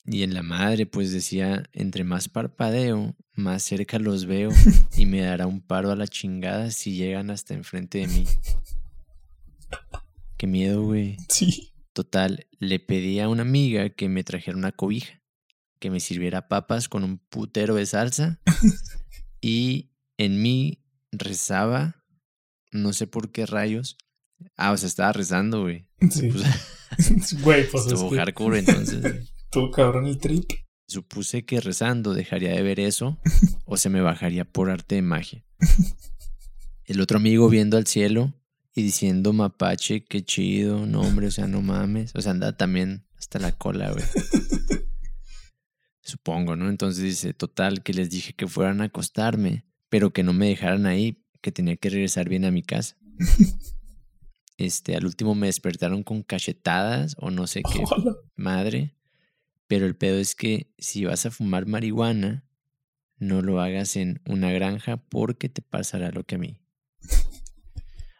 Y en la madre, pues decía, entre más parpadeo, más cerca los veo y me dará un paro a la chingada si llegan hasta enfrente de mí. Qué miedo, güey. Sí. Total, le pedí a una amiga que me trajera una cobija, que me sirviera papas con un putero de salsa y en mí rezaba, no sé por qué rayos. Ah, o sea, estaba rezando, güey. Sí. Pues, Güey, pues es estuvo que hardcore entonces. güey. tú, cabrón, el trip. Supuse que rezando dejaría de ver eso o se me bajaría por arte de magia. El otro amigo viendo al cielo y diciendo mapache, qué chido, no hombre, o sea, no mames. O sea, anda también hasta la cola, güey. Supongo, ¿no? Entonces dice, total, que les dije que fueran a acostarme, pero que no me dejaran ahí, que tenía que regresar bien a mi casa. Este, al último me despertaron con cachetadas o no sé qué Hola. madre. Pero el pedo es que si vas a fumar marihuana, no lo hagas en una granja porque te pasará lo que a mí.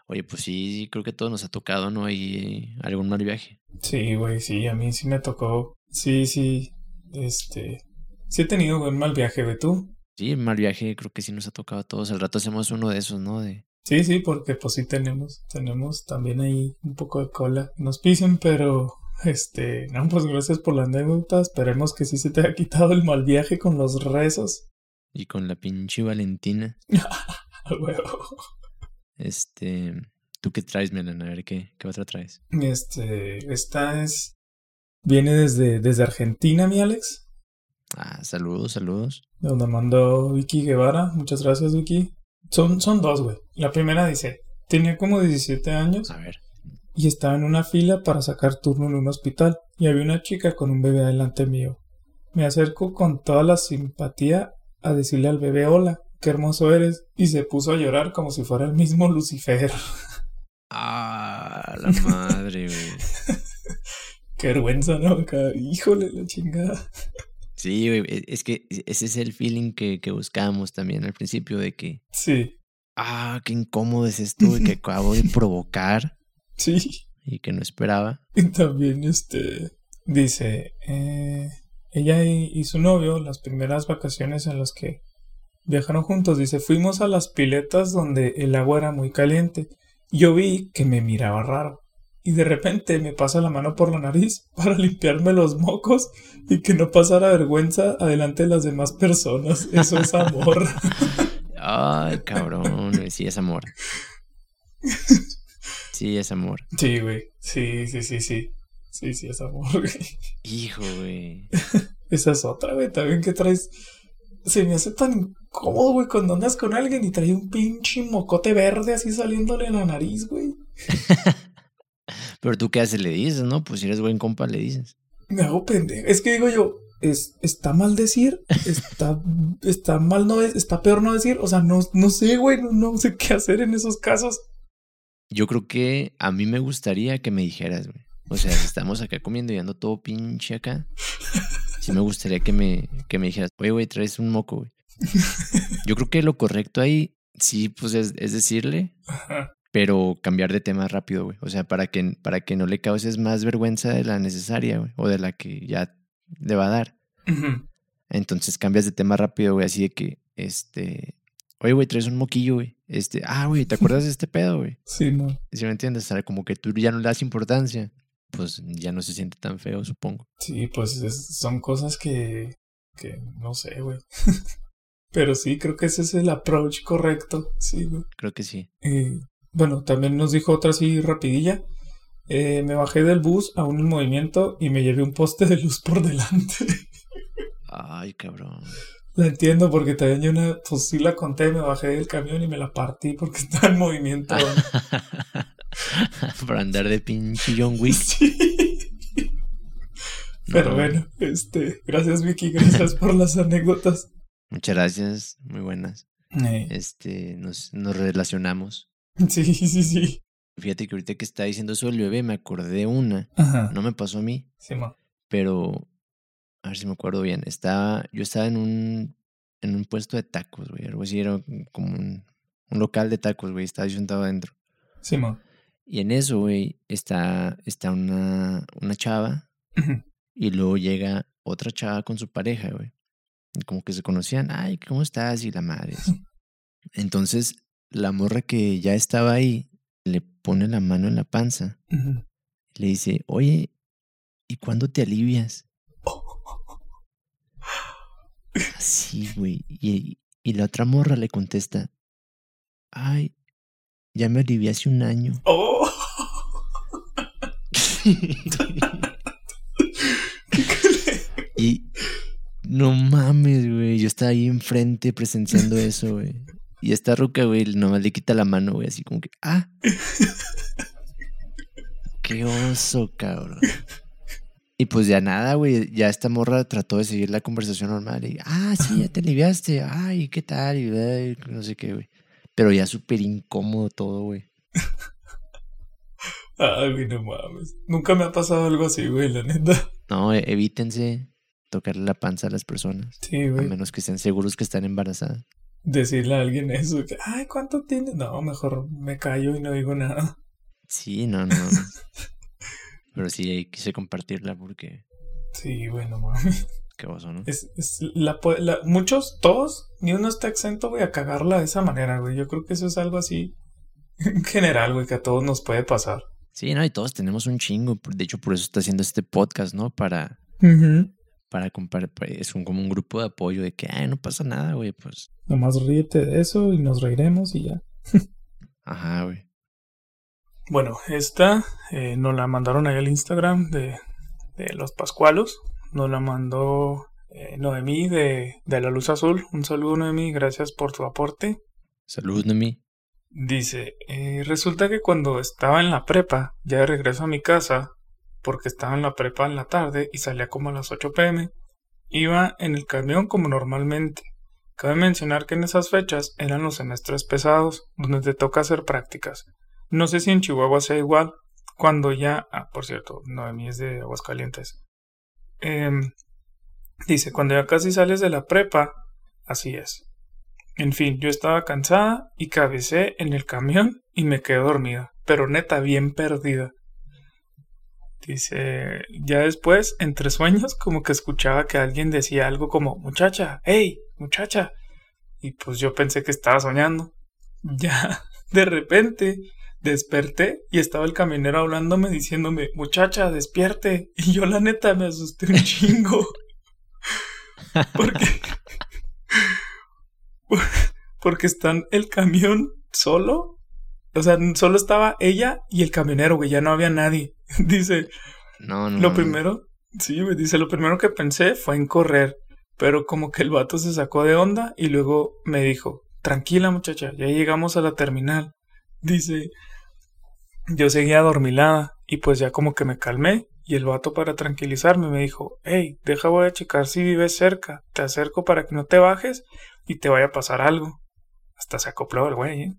Oye, pues sí, creo que a todos nos ha tocado, ¿no? Hay algún mal viaje. Sí, güey, sí, a mí sí me tocó. Sí, sí. Este. Sí he tenido buen mal viaje, güey, tú. Sí, mal viaje creo que sí nos ha tocado a todos. Al rato hacemos uno de esos, ¿no? De... Sí, sí, porque pues sí tenemos, tenemos también ahí un poco de cola. Nos pisen, pero este, no, pues gracias por la anécdota. Esperemos que sí se te haya quitado el mal viaje con los rezos. Y con la pinche Valentina. Huevo. Este... ¿Tú qué traes, Melana? A ver, ¿qué, qué otra traes? Este, esta es, viene desde, desde Argentina, mi Alex. Ah, saludos, saludos. Donde mandó Vicky Guevara. Muchas gracias, Vicky. Son, son dos, güey. La primera dice, tenía como 17 años A ver. y estaba en una fila para sacar turno en un hospital y había una chica con un bebé delante mío. Me acerco con toda la simpatía a decirle al bebé hola, qué hermoso eres, y se puso a llorar como si fuera el mismo Lucifer. Ah, la madre, güey. qué vergüenza, ¿no? Híjole, la chingada. Sí, güey, e- es que ese es el feeling que, que buscábamos también al principio de que, Sí, ah, qué incómodo es esto güey, que acabo de provocar sí. y que no esperaba. Y también, este, dice, eh, ella y, y su novio, las primeras vacaciones en las que viajaron juntos, dice, fuimos a las piletas donde el agua era muy caliente. Yo vi que me miraba raro. Y de repente me pasa la mano por la nariz para limpiarme los mocos y que no pasara vergüenza adelante de las demás personas. Eso es amor. Ay, cabrón, sí es amor. Sí es amor. Sí, güey. Sí, sí, sí, sí. Sí, sí, es amor, güey. Hijo, güey. Esa es otra, güey, también que traes. Se me hace tan incómodo, güey, cuando andas con alguien y trae un pinche mocote verde así saliéndole en la nariz, güey. Pero tú qué haces, le dices, ¿no? Pues si eres buen compa, le dices. Me hago pendejo. Es que digo yo, es, está mal decir, está, está mal no es, está peor no decir. O sea, no, no sé, güey, no, no sé qué hacer en esos casos. Yo creo que a mí me gustaría que me dijeras, güey. O sea, si estamos acá comiendo y ando todo pinche acá. Sí me gustaría que me, que me dijeras, oye, güey, traes un moco, güey. Yo creo que lo correcto ahí, sí, pues es, es decirle, Ajá. Pero cambiar de tema rápido, güey. O sea, para que, para que no le causes más vergüenza de la necesaria, güey, o de la que ya le va a dar. Entonces cambias de tema rápido, güey, así de que, este, oye, güey, traes un moquillo, güey. Este, ah, güey, ¿te acuerdas de este pedo, güey? Sí, no. Si me entiendes, sea, como que tú ya no le das importancia, pues ya no se siente tan feo, supongo. Sí, pues es- son cosas que, que no sé, güey. Pero sí, creo que ese es el approach correcto. Sí, güey. Creo que sí. Eh, bueno, también nos dijo otra así rapidilla. Eh, me bajé del bus aún en movimiento y me llevé un poste de luz por delante. Ay, cabrón. la entiendo porque también yo una, pues sí la conté, me bajé del camión y me la partí porque estaba en movimiento. Para andar de pinche John Wick. sí. Pero No. bueno, este, gracias Vicky, gracias por las anécdotas. Muchas gracias, muy buenas. Eh, Este, nos, nos relacionamos. sí, sí, sí. Fíjate que ahorita que está diciendo eso del bebé, me acordé de una. Ajá. No me pasó a mí, Sí, ma. pero A ver si me acuerdo bien. Estaba, yo estaba en un, en un puesto de tacos, güey. Algo así, era como un, un local de tacos, güey. Estaba yo sentado adentro. Simón. Y en eso, güey, está, está una, una chava y luego llega otra chava con su pareja, güey. Y como que se conocían, ay, ¿cómo estás? Y la madre. Entonces, la morra que ya estaba ahí le pone la mano en la panza y le dice, oye, ¿y cuándo te alivias? Así, güey. Y, y la otra morra le contesta, ay, ya me alivié hace un año. Oh. y no mames, güey. Yo estaba ahí enfrente presenciando eso, güey. Y esta ruca, güey, nomás le quita la mano, güey, así como que, ah. Qué oso, cabrón. Y pues ya nada, güey. Ya esta morra trató de seguir la conversación normal. Y, ah, sí, ya te aliviaste. Ay, ¿qué tal? Y ay, no sé qué, güey. Pero ya súper incómodo todo, güey. Ay, güey, no mames. Nunca me ha pasado algo así, güey, la neta. No, e- evítense tocarle la panza a las personas. Sí, A güey. menos que estén seguros que están embarazadas. Decirle a alguien eso, que, ay, ¿cuánto tienes? No, mejor me callo y no digo nada. Sí, no, no. Pero sí, ahí quise compartirla porque Sí, güey, no mames. qué oso, ¿no? Es, es la, la- muchos, todos, ni uno está exento, güey, a cagarla de esa manera, güey. Yo creo que eso es algo así en general, güey, que a todos nos puede pasar. Sí, no, y todos tenemos un chingo. De hecho, por eso está haciendo este podcast, ¿no? Para, para compartir. Es un, como un grupo de apoyo de que, ay, no pasa nada, güey. Pues, Nomás ríete de eso y nos reiremos y ya. ajá, güey. Bueno, esta eh, nos la mandaron ahí al Instagram de, de los Pascualos. Nos la mandó eh, Noemí de, de la Luz Azul. Un saludo, Noemí. Gracias por tu aporte. Salud, Noemí. Dice, eh, resulta que cuando estaba en la prepa, ya de regreso a mi casa, porque estaba en la prepa en la tarde y salía como a las 8 pm, iba en el camión como normalmente. Cabe mencionar que en esas fechas eran los semestres pesados, donde te toca hacer prácticas. No sé si en Chihuahua sea igual, cuando ya... Ah, por cierto, Noemí es de Aguascalientes. Em, dice, cuando ya casi sales de la prepa, así es. En fin, yo estaba cansada y cabecé en el camión y me quedé dormida, pero neta bien perdida. Dice, ya después, entre sueños, como que escuchaba que alguien decía algo como, muchacha, hey, muchacha. Y pues yo pensé que estaba soñando. Ya, de repente, desperté y estaba el camionero hablándome diciéndome, muchacha, despierte. Y yo la neta me asusté un chingo. Porque porque están el camión solo. O sea, solo estaba ella y el camionero, güey, ya no había nadie. Dice, No, no. lo no. primero, sí, güey, dice, lo primero que pensé fue en correr, pero como que el vato se sacó de onda y luego me dijo, tranquila muchacha, ya llegamos a la terminal. Dice, yo seguía adormilada y pues ya como que me calmé y el vato para tranquilizarme me dijo, hey, deja voy a checar si vives cerca, te acerco para que no te bajes y te vaya a pasar algo. Hasta se acopló el güey, ¿eh?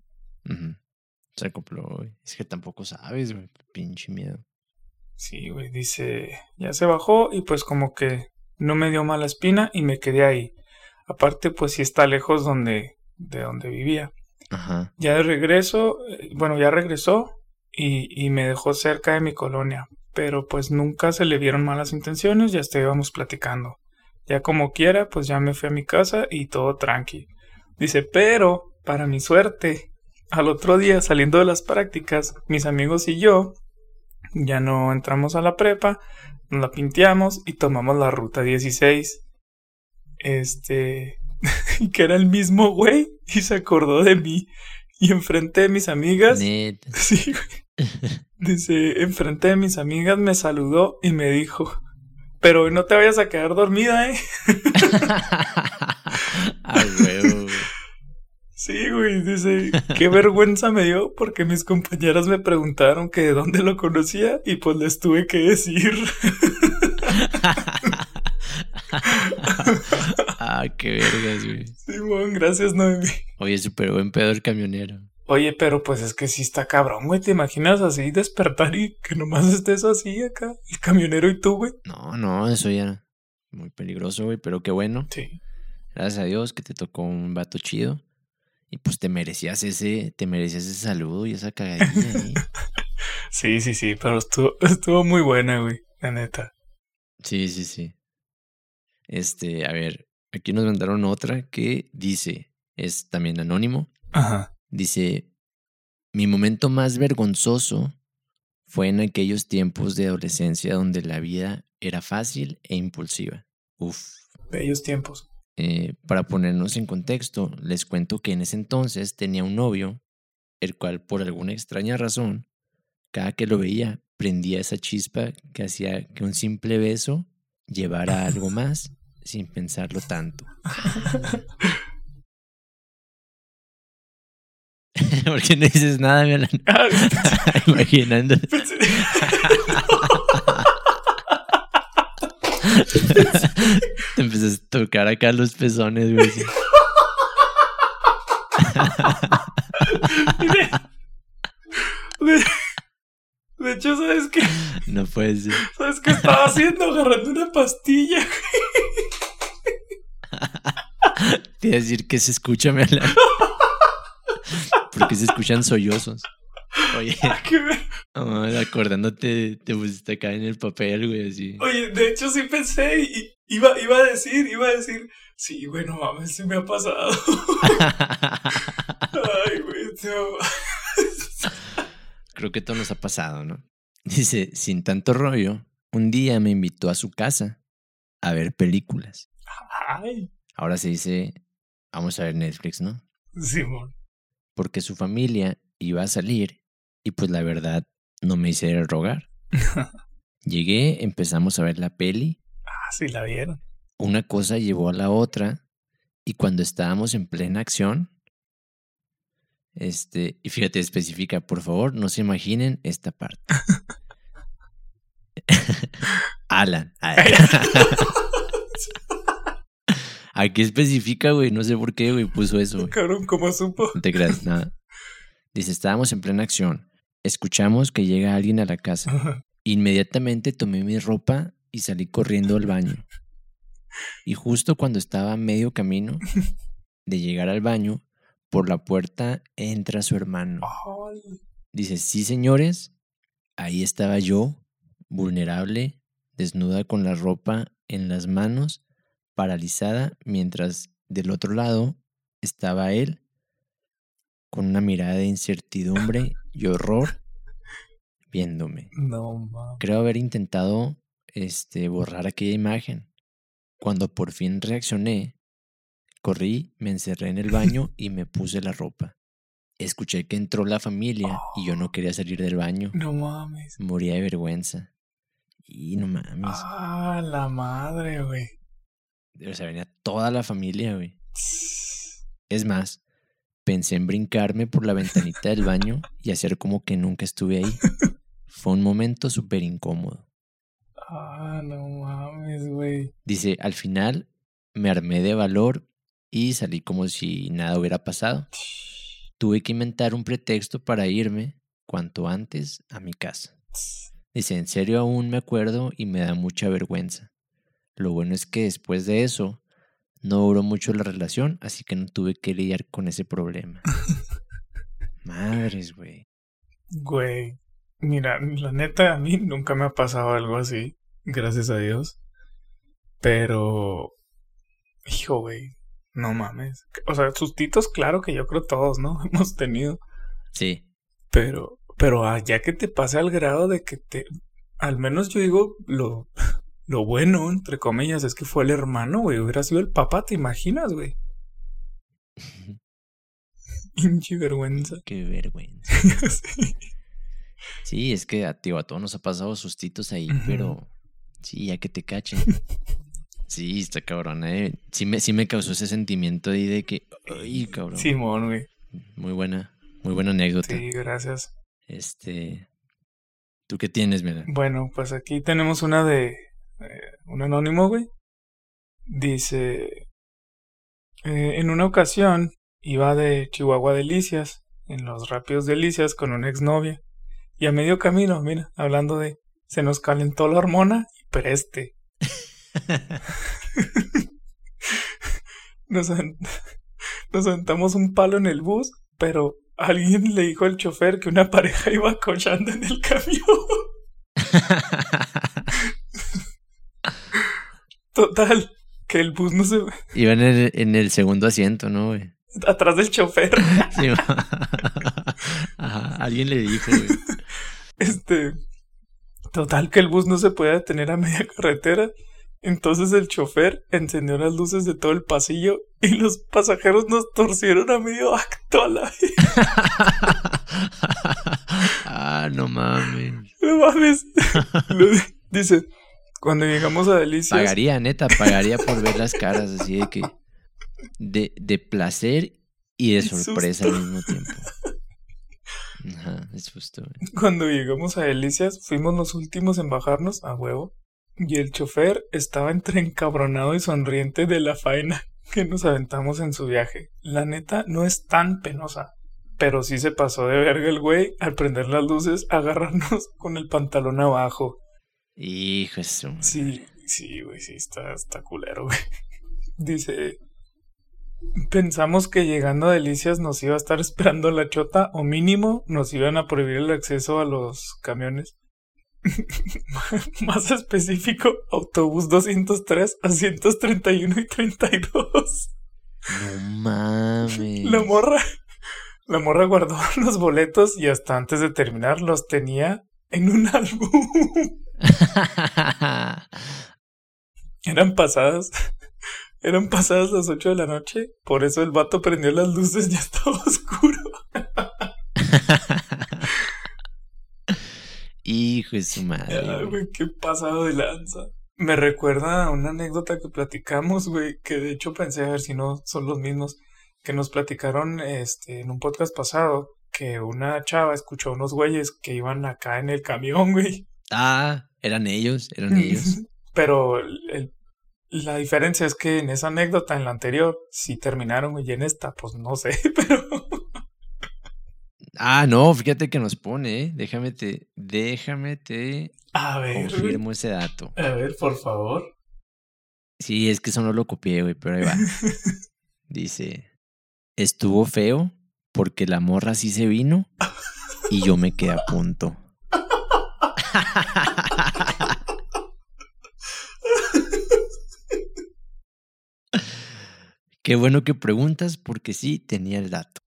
Se acopló, güey. Es que tampoco sabes, güey. Pinche miedo. Sí, güey, dice, ya se bajó y pues como que no me dio mala espina y me quedé ahí. Aparte, pues sí está lejos donde, de donde vivía. Ajá. Ya de regreso, eh, bueno, ya regresó y, y me dejó cerca de mi colonia, pero pues nunca se le vieron malas intenciones, ya estábamos platicando. Ya como quiera, pues ya me fui a mi casa y todo tranqui. Dice, pero, para mi suerte, al otro día saliendo de las prácticas, mis amigos y yo ya no entramos a la prepa, nos la pinteamos y tomamos la ruta 16. Este, que era el mismo güey y se acordó de mí. Y enfrente de mis amigas, sí, güey. Dice, enfrente de mis amigas me saludó y me dijo, pero no te vayas a quedar dormida, ¿eh? huevo, güey. Sí, güey, dice, qué vergüenza me dio porque mis compañeras me preguntaron que de dónde lo conocía y pues les tuve que decir. ah, qué vergas, güey. Simón, gracias, Noemi. Oye, súper buen pedo el camionero. Oye, pero pues es que sí está cabrón, güey. ¿Te imaginas así despertar y que nomás estés así acá? El camionero y tú, güey. No, no, eso ya. Muy peligroso, güey, pero qué bueno. Sí. Gracias a Dios que te tocó un vato chido. Y pues te merecías ese, te merecías ese saludo y esa cagadilla ahí. Sí, sí, sí, pero estuvo, estuvo muy buena, güey, la neta. Sí, sí, sí. Este, a ver, aquí nos mandaron otra que dice, es también anónimo. Ajá. Dice, mi momento más vergonzoso fue en aquellos tiempos de adolescencia donde la vida era fácil e impulsiva. Uf. Bellos tiempos. Eh, para ponernos en contexto, les cuento que en ese entonces tenía un novio, el cual por alguna extraña razón, cada que lo veía, prendía esa chispa que hacía que un simple beso llevara a algo más sin pensarlo tanto. ¿Por qué no dices nada, Milan? Ah, Imaginando. Te empiezas a tocar acá los pezones, güey. de, de hecho, ¿sabes qué? No puede ser. ¿Sabes qué estaba haciendo? Agarrando una pastilla. Te iba a decir que se escucha. Porque se escuchan sollozos. Oye, me- no, acordándote, te pusiste acá en el papel, güey, así. Oye, de hecho sí pensé y iba, iba a decir, iba a decir, sí, bueno, mames, se me ha pasado. Ay, güey, no. Creo que todo nos ha pasado, ¿no? Dice, sin tanto rollo, un día me invitó a su casa a ver películas. Ay, Ahora se dice, vamos a ver Netflix, ¿no? Simón. Porque su familia iba a salir y pues la verdad no me hice rogar. Llegué, empezamos a ver la peli, Ah, sí, la vieron. una cosa llevó a la otra y cuando estábamos en plena acción, este, y fíjate, especifica, por favor, no se imaginen esta parte. Alan. Aquí especifica, güey, no sé por qué, güey, puso eso, güey. Cabrón, ¿cómo supo? No te creas, nada. Dice, estábamos en plena acción. Escuchamos que llega alguien a la casa. Inmediatamente tomé mi ropa y salí corriendo al baño. Y justo cuando estaba a medio camino de llegar al baño, por la puerta entra su hermano. Dice, sí señores, ahí estaba yo, vulnerable, desnuda con la ropa en las manos, paralizada, mientras del otro lado estaba él, con una mirada de incertidumbre y horror, viéndome. no, mames. Creo haber intentado este, borrar aquella imagen. Cuando por fin reaccioné, corrí, me encerré en el baño y me puse la ropa. Escuché que entró la familia y yo no quería salir del baño. No mames. Moría de vergüenza. Y no mames. Ah, la madre, güey. O sea, venía toda la familia, güey. Es más, pensé en brincarme por la ventanita del baño y hacer como que nunca estuve ahí. Fue un momento súper incómodo. Ah, no mames, güey. Dice, al final me armé de valor y salí como si nada hubiera pasado. Tuve que inventar un pretexto para irme cuanto antes a mi casa. Dice, en serio aún me acuerdo y me da mucha vergüenza. Lo bueno es que después de eso no duró mucho la relación, así que no tuve que lidiar con ese problema. Madres, güey. Güey. Mira, la neta, a mí nunca me ha pasado algo así. Gracias a Dios. Pero. Hijo, güey. No mames. O sea, sustitos, claro que yo creo todos, ¿no? Hemos tenido. Sí, Pero. Pero ah, ya que te pase al grado de que te. Al menos yo digo lo. Lo bueno, entre comillas, es que fue el hermano, güey. Hubiera sido el papá, ¿te imaginas, güey? Pinche vergüenza. qué vergüenza. Sí. Sí, es que a, tío, a todos nos ha pasado sustitos ahí, pero sí, ya que te cachen. Sí, está cabrón, eh. Sí me, sí me causó ese sentimiento ahí de que, ay, cabrón. Simón, güey. Muy buena, muy buena anécdota. Sí, gracias. Este, ¿tú qué tienes, mira? Bueno, pues aquí tenemos una de eh, un anónimo, güey. Dice, eh, en una ocasión iba de Chihuahua a Delicias, en los rápidos Delicias, con una exnovia. Y a medio camino, mira, hablando de, se nos calentó la hormona y preste. nos, aventamos un palo en el bus, pero alguien le dijo al chofer que una pareja iba cochando en el camión. Total, que el bus no se... Iba en el, en el segundo asiento, ¿no, güey? atrás del chofer. Sí, Ajá, alguien le dijo, güey. Este, total que el bus no se podía detener a media carretera. Entonces el chofer encendió las luces de todo el pasillo y los pasajeros nos torcieron a medio acto a la vez. ah, no mames. No mames. Dice, cuando llegamos a Delicias, Pagaría, neta, pagaría por ver las caras así de que. De, de placer y de sorpresa al mismo tiempo. Ajá, es justo, cuando llegamos a Delicias, fuimos los últimos en bajarnos a huevo. Y el chofer estaba entre encabronado y sonriente de la faena que nos aventamos en su viaje. La neta no es tan penosa. Pero sí se pasó de verga el güey al prender las luces, agarrarnos con el pantalón abajo. Hijo de su. Sí, sí, güey, sí, está, está culero, güey. Dice, pensamos que llegando a Delicias nos iba a estar esperando la chota o mínimo nos iban a prohibir el acceso a los camiones. Más específico, autobús 203, asientos 31 y 32. No mames. La morra, la morra guardó los boletos y hasta antes de terminar los tenía en un álbum. Eran pasadas. Eran pasadas las 8 de la noche. Por eso el vato prendió las luces y ya estaba oscuro. Hijo de su madre. Ay, güey, qué pasado de lanza. Me recuerda a una anécdota que platicamos, güey, que de hecho pensé a ver si no son los mismos que nos platicaron este en un podcast pasado que una chava escuchó a unos güeyes que iban acá en el camión, güey. Ah, eran ellos, eran ellos. Pero el- el- la diferencia es que en esa anécdota, en la anterior, sí terminaron y en esta, pues no sé, pero Ah, no, fíjate que nos pone, ¿eh? Déjame te, déjame te a ver, güey. confirmo ese dato. a ver, por favor. Sí, es que eso no lo copié, güey, pero ahí va. Dice, estuvo feo porque la morra sí se vino y yo me quedé a punto. Qué bueno que preguntas porque sí tenía el dato.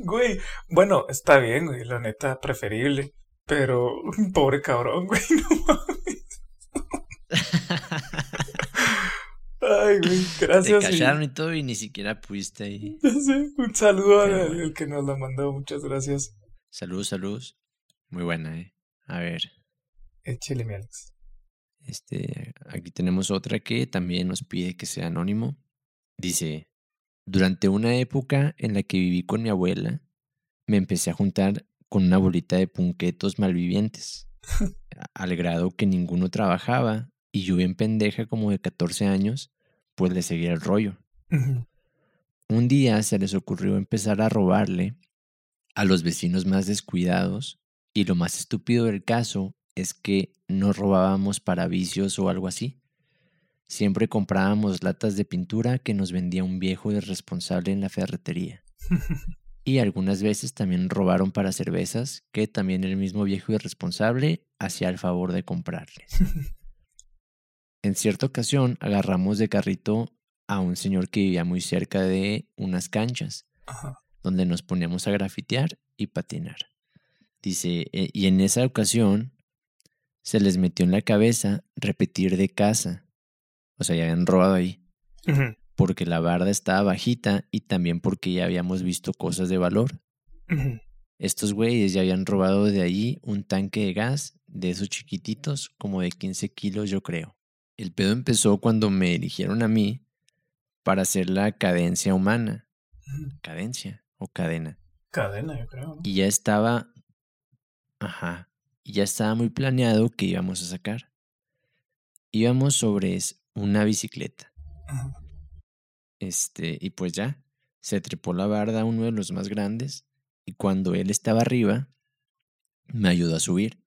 Güey, bueno, está bien, güey, la neta, preferible. Pero, pobre cabrón, güey, no mames. Ay, güey, Te gracias. y- callaron y todo y ni siquiera pudiste ahí. ya sé, un saludo al bueno. que nos la mandó, muchas gracias. Saludos, saludos. Muy buena, eh. A ver, Échale, mi Alex. este, aquí tenemos otra que también nos pide que sea anónimo. Dice, durante una época en la que viví con mi abuela, me empecé a juntar con una bolita de punquetos malvivientes, al grado que ninguno trabajaba y yo bien pendeja como de 14 años, pues le seguía el rollo. Un día se les ocurrió empezar a robarle a los vecinos más descuidados y lo más estúpido del caso es que no robábamos para vicios o algo así. Siempre comprábamos latas de pintura que nos vendía un viejo irresponsable en la ferretería. Y algunas veces también robaron para cervezas que también el mismo viejo irresponsable hacía el favor de comprarles. En cierta ocasión agarramos de carrito a un señor que vivía muy cerca de unas canchas, Ajá. donde nos poníamos a grafitear y patinar. Dice, "E- y en esa ocasión se les metió en la cabeza repetir de casa. O sea, ya habían robado ahí, porque la barda estaba bajita y también porque ya habíamos visto cosas de valor. Estos güeyes ya habían robado de allí un tanque de gas de esos chiquititos, como de 15 kilos yo creo. El pedo empezó cuando me eligieron a mí para hacer la cadencia humana. Cadencia o cadena. Cadena, yo creo. ¿no? Y ya estaba... Ajá. Y ya estaba muy planeado que íbamos a sacar. Íbamos sobre una bicicleta. Ajá. Este, y pues ya, se trepó la barda a uno de los más grandes y cuando él estaba arriba, me ayudó a subir.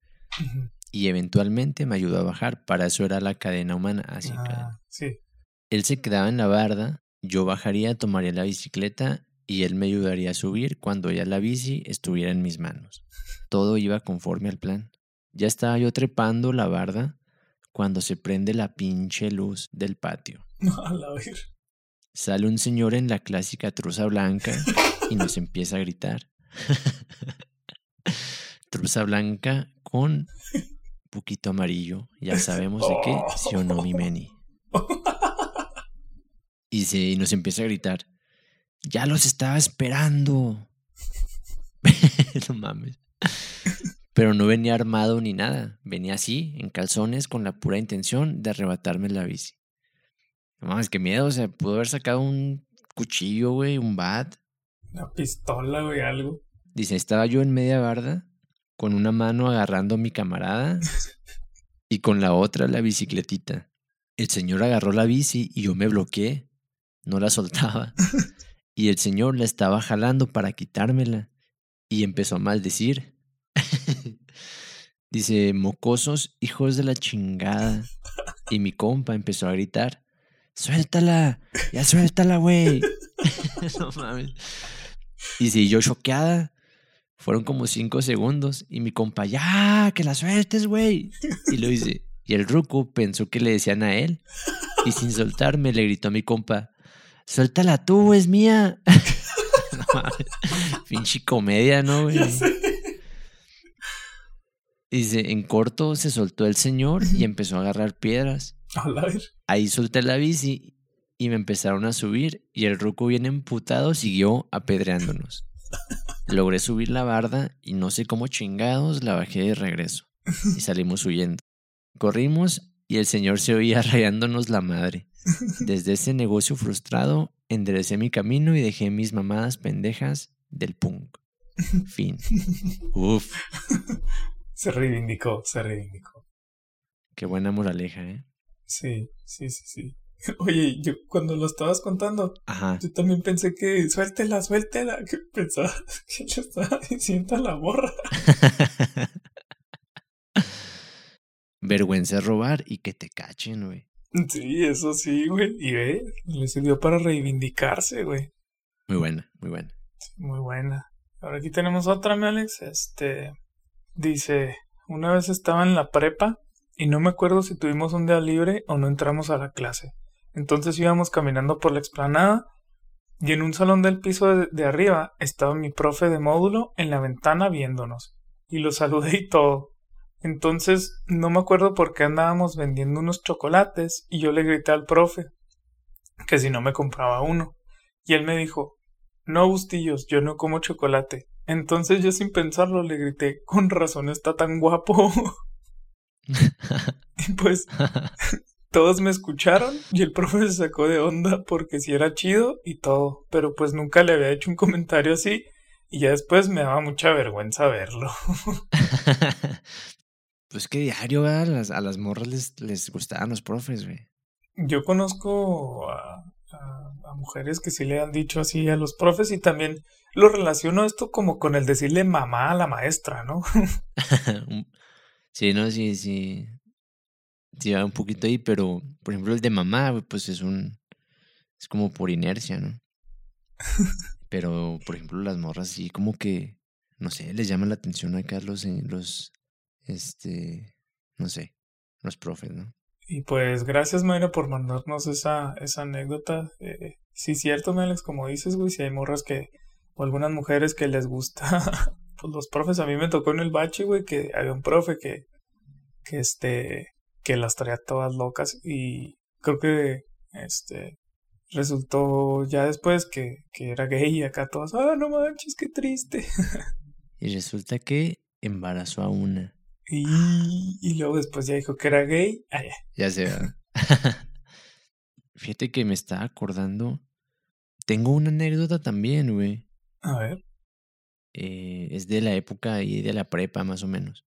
Y eventualmente me ayudó a bajar. Para eso era la cadena humana. Así que Ah, sí. él se quedaba en la barda, yo bajaría, tomaría la bicicleta y él me ayudaría a subir cuando ya la bici estuviera en mis manos. Todo iba conforme al plan. Ya estaba yo trepando la barda cuando se prende la pinche luz del patio. A la ver. Sale un señor en la clásica truza blanca y nos empieza a gritar. truza blanca con poquito amarillo. Ya sabemos de qué, sí o no, mi meni. Y, se, y nos empieza a gritar. Ya los estaba esperando. no mames. Pero no venía armado ni nada. Venía así, en calzones, con la pura intención de arrebatarme la bici. No mames, qué miedo. O sea, pudo haber sacado un cuchillo, güey, un bat. Una pistola, güey, algo. Dice, estaba yo en media barda, con una mano agarrando a mi camarada y con la otra la bicicletita. El señor agarró la bici y yo me bloqueé. No la soltaba. Y el señor la estaba jalando para quitármela. Y empezó a maldecir. Dice, mocosos, hijos de la chingada. Y mi compa empezó a gritar, suéltala, ya suéltala, güey. no mames. Y si yo choqueada, fueron como cinco segundos. Y mi compa, ya, que la sueltes, güey. Y lo hice. Y el ruco pensó que le decían a él. Y sin soltarme le gritó a mi compa, suéltala tú, es mía. no. Pinche comedia, ¿no, güey? Ya sé. Dice, en corto se soltó el señor y empezó a agarrar piedras. Ahí solté la bici y me empezaron a subir y el ruco bien emputado siguió apedreándonos. Logré subir la barda y no sé cómo chingados la bajé de regreso y salimos huyendo. Corrimos y el señor se oía rayándonos la madre. Desde ese negocio frustrado enderecé mi camino y dejé mis mamadas pendejas del punk. Fin. Uf, Se reivindicó, se reivindicó. qué buena moraleja, ¿eh? Sí, sí, sí, sí. Oye, yo cuando lo estabas contando, Ajá. yo también pensé que suéltela, suéltela. Que pensaba que le estaba diciendo a la morra. Vergüenza robar y que te cachen, güey. Sí, eso sí, güey. Y ve, le sirvió para reivindicarse, güey. Muy buena, muy buena. Muy buena. Ahora aquí tenemos otra, mi Alex. Este dice, una vez estaba en la prepa y no me acuerdo si tuvimos un día libre o no entramos a la clase. Entonces íbamos caminando por la explanada y en un salón del piso de, de arriba estaba mi profe de módulo en la ventana viéndonos. Y lo saludé y todo. Entonces no me acuerdo por qué andábamos vendiendo unos chocolates y yo le grité al profe que si no me compraba uno. Y él me dijo, no, Bustillos, yo no como chocolate. Entonces yo sin pensarlo le grité, con razón está tan guapo. y pues todos me escucharon y el profe se sacó de onda porque sí era chido y todo, pero pues nunca le había hecho un comentario así y ya después me daba mucha vergüenza verlo. pues que diario. A las, a las morras les, les gustaban los profes, güey. Yo conozco a, a, a mujeres que sí le han dicho así a los profes y también lo relaciono esto como con el decirle mamá a la maestra, ¿no? sí, no, sí, sí. Sí, va un poquito ahí, pero por ejemplo el de mamá, pues es un. Es como por inercia, ¿no? Pero, por ejemplo, las morras sí, como que. No sé, les llama la atención acá los. eh, los este. No sé. Los profes, ¿no? Y pues gracias Mayra por mandarnos esa, esa anécdota. Eh, sí, cierto, mi Alex, como dices, güey, si hay morras que, o algunas mujeres que les gusta, pues los profes, a mí me tocó en el bache, güey, que había un profe que, que este, que las traía todas locas y creo que, este, resultó ya después que, que era gay y acá todas, ah, no manches, qué triste. Y resulta que embarazó a una. Y, y luego después ya dijo que era gay. Ah, ya. Ya sé. Fíjate que me estaba acordando. Tengo una anécdota también, güey. A ver. Eh, es de la época ahí de la prepa, más o menos.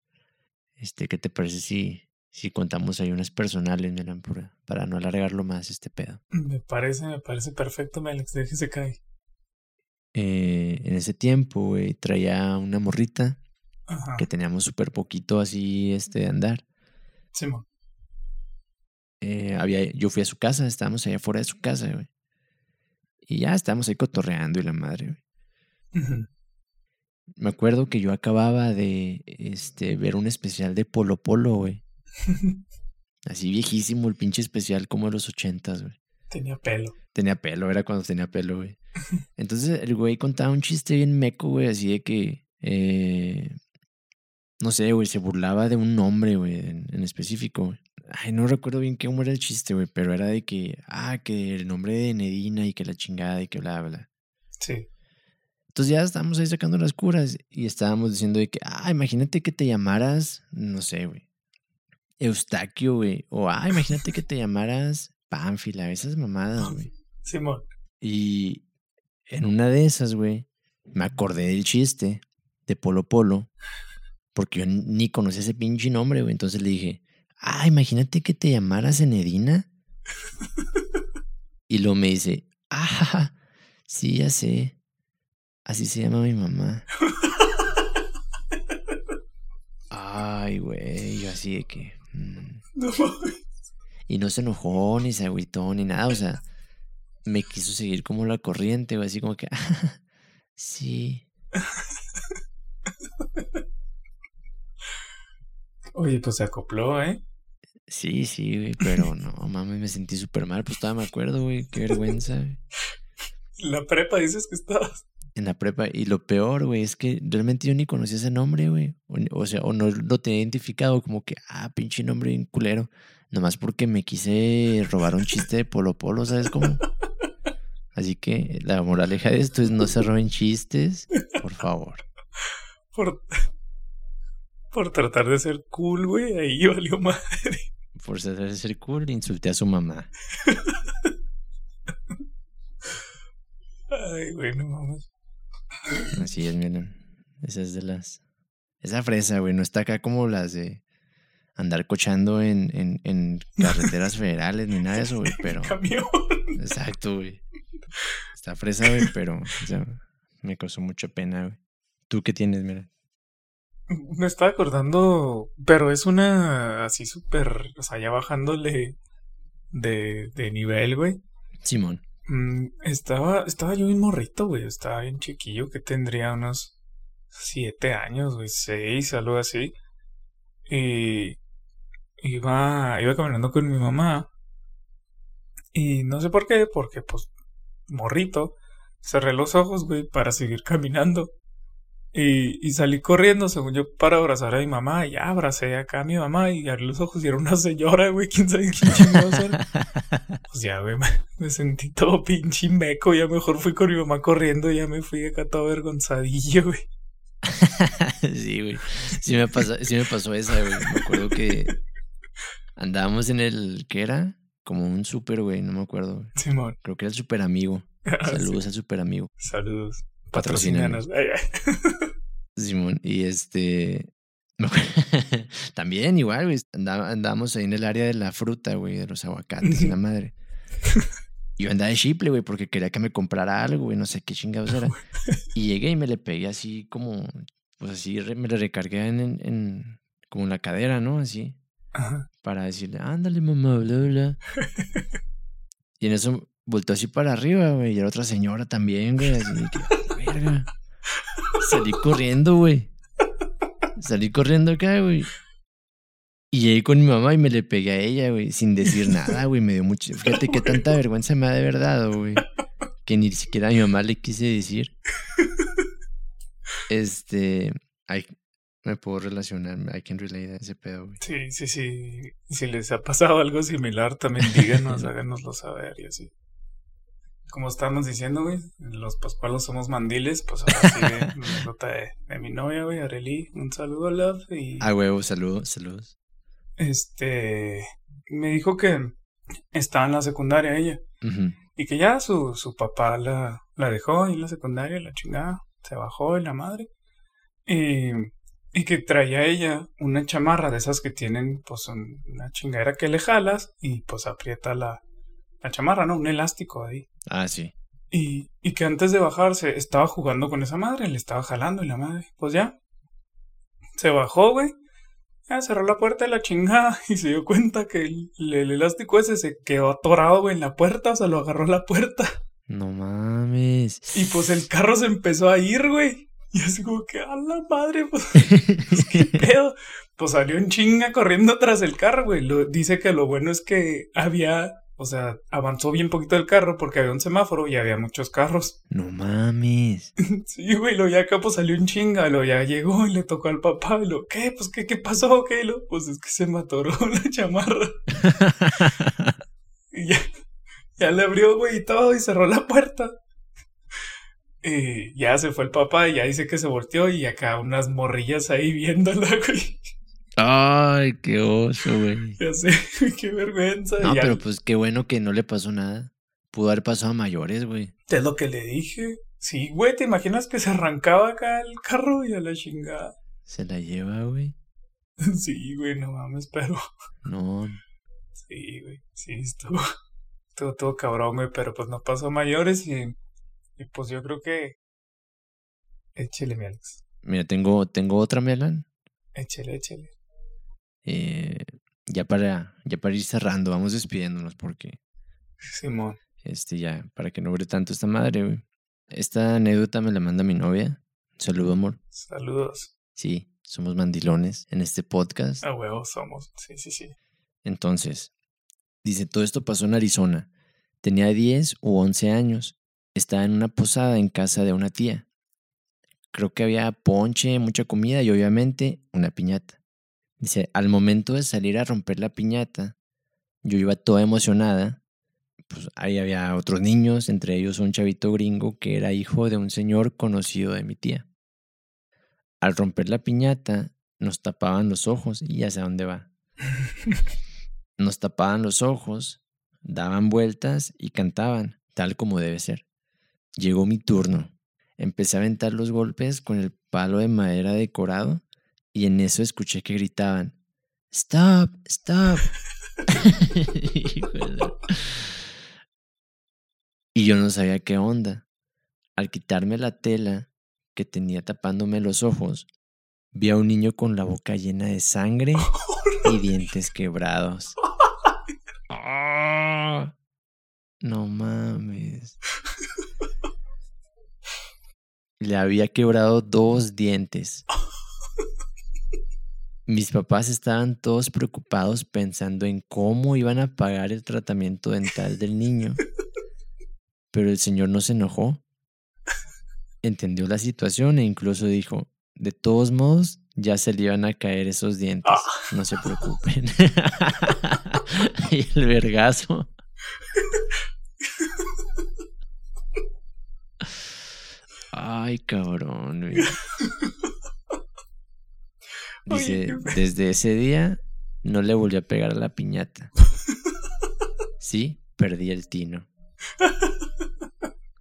Este, ¿qué te parece si, si contamos ahí unas personales, Milan, para, para no alargarlo más este pedo? Me parece, me parece perfecto, mi Alex, déjese caer. Eh, en ese tiempo, güey, traía una morrita Ajá. que teníamos súper poquito así este de andar. Simón. eh, había, yo fui a su casa, estábamos allá afuera de su casa, güey. Y ya estábamos ahí cotorreando y la madre, güey. Me acuerdo que yo acababa de este, ver un especial de Polo Polo, güey. Así viejísimo, el pinche especial como de los ochentas, güey. Tenía pelo. Tenía pelo, era cuando tenía pelo, güey. Entonces el güey contaba un chiste bien meco, güey, así de que... eh, no sé, güey, se burlaba de un nombre, güey, en, en específico. Ay, no recuerdo bien cómo era el chiste, güey, pero era de que, ah, que el nombre de Nedina y que la chingada y que bla, bla. Sí. Entonces ya estábamos ahí sacando las curas y estábamos diciendo de que, ah, imagínate que te llamaras, no sé, güey, Eustaquio, güey. O, ah, imagínate que te llamaras Pánfila, esas mamadas, güey. Simón. Y en una de esas, güey, me acordé del chiste de Polo Polo, porque yo ni conocía ese pinche nombre, güey. Entonces le dije, ah, imagínate que te llamaras Enedina. y luego me dice, ah, sí, ya sé. Así se llama mi mamá. Ay, güey, yo así de que... mm. No mames. Y no se enojó, ni se agüitó, ni nada. O sea, me quiso seguir como la corriente, güey. Así como que, "Ah, sí. Oye, pues se acopló, ¿eh? Sí, sí, güey. Pero no, mames, me sentí súper mal. Pues todavía me acuerdo, güey. Qué vergüenza. güey. La prepa dices que estabas. En la prepa. Y lo peor, güey, es que realmente yo ni conocía ese nombre, güey. O, sea, o no lo tenía identificado como que, ah, pinche nombre bien culero. Nomás porque me quise robar un chiste de Polo Polo, ¿sabes cómo? Así que la moraleja de esto es no se roben chistes, por favor. Por, por tratar de ser cool, güey. Ahí valió madre. Por ser ser cool, insulté a su mamá. Ay, güey, no mames. Así es, miren. Esa es de las. Esa fresa, güey, no está acá como las de andar cochando en, en, en carreteras federales ni nada de eso, güey, pero. Camión. Exacto, güey. Está fresa, güey, pero o sea, me causó mucha pena, güey. ¿Tú qué tienes, mira? Me estaba acordando, pero es una así súper, o sea, ya bajándole de, de nivel, güey. Simón. Mm, estaba, estaba yo bien morrito, güey. Estaba bien chiquillo, que tendría unos siete años, güey, seis, algo así. Y iba, iba caminando con mi mamá. Y no sé por qué, porque pues morrito, cerré los ojos, güey, para seguir caminando. Y, y salí corriendo, según yo, para abrazar a mi mamá. Y ya abracé acá a mi mamá y abrí los ojos y era una señora, güey. ¿Quién sabe quién chingados era? Pues ya, güey, me, me sentí todo pinche meco. Ya mejor fui con mi mamá corriendo y ya me fui acá todo avergonzadillo, güey. sí, güey. Sí me, pasó, sí me pasó esa, güey. Me acuerdo que andábamos en el. ¿Qué era? Como un súper, güey, no me acuerdo. güey. Simón. Creo que era el super amigo. Ah, sí. Saludos al super amigo. Saludos. Patrocínanos. Simón, y este. También igual, güey. andá- Andábamos ahí en el área de la fruta, güey, de los aguacates la madre. Yo andaba de chiple, güey, porque quería que me comprara algo, güey, no sé qué chingados era. Y llegué y me le pegué así como, pues así me le recargué en, en, como en la cadera, ¿no? Así, Ajá. para decirle, ándale, mamá, bla, bla. Y en eso volteó así para arriba, güey, y era otra señora también, güey, así que, Salí corriendo, güey. Salí corriendo acá, güey. Y llegué con mi mamá y me le pegué a ella, güey, sin decir nada, güey. Me dio mucho. Fíjate qué tanta vergüenza me ha de haber dado, güey. Que ni siquiera a mi mamá le quise decir. Este. ay, me puedo relacionar. I can relate a ese pedo, güey. Sí, sí, sí. Si les ha pasado algo similar, también díganos, háganoslo saber y así. Como estábamos diciendo, güey, los pascualos somos mandiles, pues ahora sí, de, anécdota de, de mi novia, güey, Arely. Un saludo, love. Y Ah, huevo, saludos, saludos. este. Me dijo que estaba en la secundaria ella. Y que ya su, su papá la, la dejó ahí en la secundaria, la chingada, se bajó y la madre. Y, y que traía ella una chamarra de esas que tienen, pues, un- una chingadera que le jalas y pues aprieta la, la chamarra, ¿no? Un elástico ahí. Ah, sí. Y, y que antes de bajarse estaba jugando con esa madre, le estaba jalando y la madre, pues ya. se bajó, güey. Ya cerró la puerta de la chingada y se dio cuenta que el, el elástico ese se quedó atorado, güey, en la puerta, o sea, lo agarró la puerta. No mames. Y pues el carro se empezó a ir, güey. Y así como que, a la madre, pues, ¿qué pedo? Pues salió en chinga corriendo tras el carro, güey. Lo, dice que lo bueno es que había, o sea, avanzó bien poquito el carro porque había un semáforo y había muchos carros. No mames. Sí, güey, lo ya acá pues salió en chinga, lo ya llegó y le tocó al papá y lo, ¿qué? Pues, ¿qué, qué pasó? ¿Qué? Lo, pues es que se me atoró la chamarra. Y ya, ya le abrió, güey, y todo y cerró la puerta. Y ya se fue el papá y ya dice que se volteó y acá unas morrillas ahí viéndola, güey. Ay, qué oso, güey. Ya sé, qué vergüenza. No, pero pues qué bueno que no le pasó nada. Pudo haber pasado a mayores, güey. Es lo que le dije. Sí, güey, ¿te imaginas que se arrancaba acá el carro y a la chingada? Se la lleva, güey. Sí, güey, no mames, pero... No. Sí, güey, sí, estuvo... Estuvo todo cabrón, güey, pero pues no pasó a mayores y... Y pues yo creo que... Échele, mi Alex. Mira, tengo, tengo otra, Melan. Échele, échele. Eh, ya para, ya para ir cerrando, vamos despidiéndonos porque Simón. este ya, para que no dure tanto esta madre, güey. Esta anécdota me la manda mi novia. Saludo, amor. Saludos. Sí, somos mandilones en este podcast. A huevos somos. Sí, sí, sí. Entonces, dice, todo esto pasó en Arizona. Tenía 10 u 11 años. Estaba en una posada en casa de una tía. Creo que había ponche, mucha comida y obviamente una piñata. Dice, al momento de salir a romper la piñata, yo iba toda emocionada. Pues ahí había otros niños, entre ellos un chavito gringo que era hijo de un señor conocido de mi tía. Al romper la piñata, nos tapaban los ojos y ya sé a dónde va nos tapaban los ojos, daban vueltas y cantaban, tal como debe ser. Llegó mi turno. Empecé a aventar los golpes con el palo de madera decorado y en eso escuché que gritaban, ¡Stop! ¡Stop! Y yo no sabía qué onda. Al quitarme la tela que tenía tapándome los ojos, vi a un niño con la boca llena de sangre y dientes quebrados. ¡Ah! No mames. Le había quebrado dos dientes. Mis papás estaban todos preocupados pensando en cómo iban a pagar el tratamiento dental del niño. Pero el señor no se enojó. Entendió la situación e incluso dijo, de todos modos, ya se le iban a caer esos dientes. No se preocupen. y el vergazo. Ay, cabrón. Dice, desde ese día no le volví a pegar a la piñata. Sí, perdí el tino.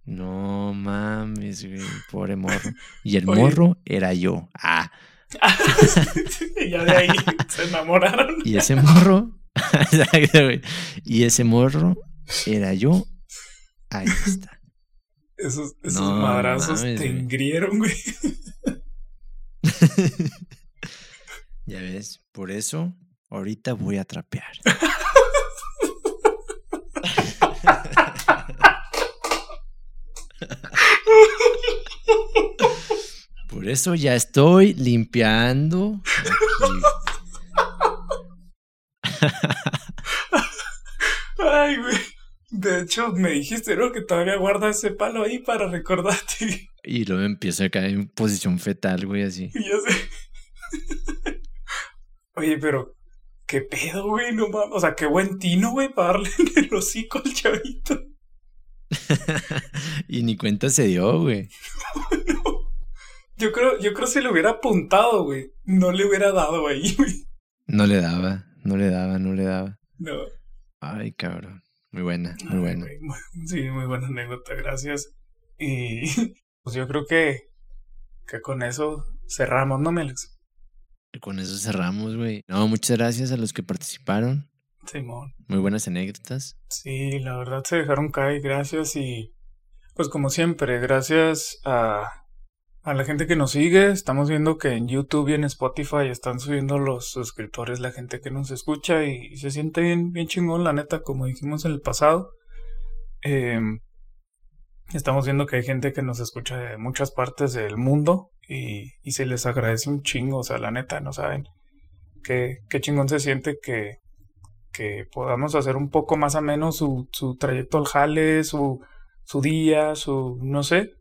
No mames, güey, pobre morro. Y el Oye. morro era yo. Ah, y ya de ahí se enamoraron. y ese morro, y ese morro era yo. Ahí está. Esos, esos No madrazos mames, te engrieron, güey. Ya ves, por eso ahorita voy a trapear. Por eso ya estoy limpiando. Ay, güey. De hecho, me dijiste, ¿no? Que todavía guarda ese palo ahí para recordarte. Y luego empiezo a caer en posición fetal, güey, así. Ya sé. Oye, pero, ¿qué pedo, güey? No mames. O sea, qué buen tino, güey, para darle en el hocico al chavito. y ni cuenta se dio, güey. Yo creo, yo creo que si le hubiera apuntado, güey, no le hubiera dado ahí, güey. No le daba, no le daba, no le daba. No. Ay, cabrón. Muy buena, muy Ay, buena. güey, Sí, muy buena anécdota, gracias. Y pues yo creo que, que con eso cerramos, ¿no, Meles? Y con eso cerramos, güey. No, muchas gracias a los que participaron. Simón. Muy buenas anécdotas. Sí, la verdad se dejaron caer, gracias y pues como siempre, gracias a, a la gente que nos sigue. Estamos viendo que en YouTube y en Spotify están subiendo los suscriptores, la gente que nos escucha y, se siente bien, bien chingón, la neta, como dijimos en el pasado. Em, estamos viendo que hay gente que nos escucha de muchas partes del mundo y, y se les agradece un chingo, o sea, la neta, no saben qué, qué chingón se siente que, que podamos hacer un poco más ameno su, su trayecto al jale, su, su día, su, no sé.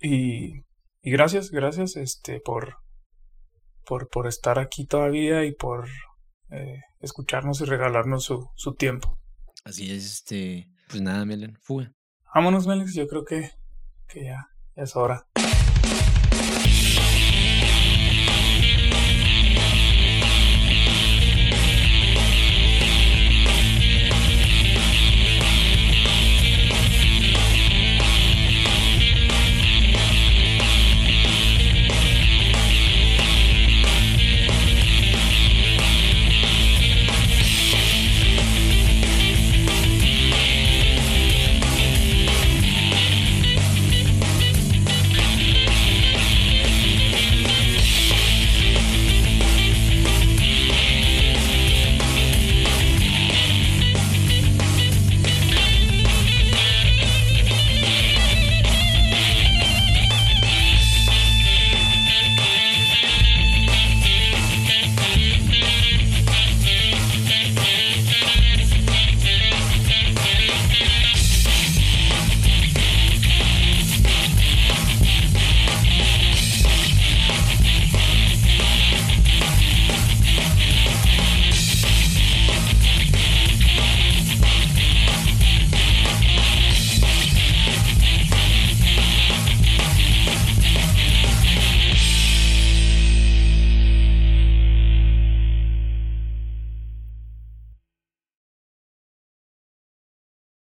Y, y gracias, gracias, este, por, por, por estar aquí todavía y por eh, escucharnos y regalarnos su, su tiempo. Así es, este, pues nada, Melen, fuga. Vámonos, Melex, yo creo que, que ya, ya es hora.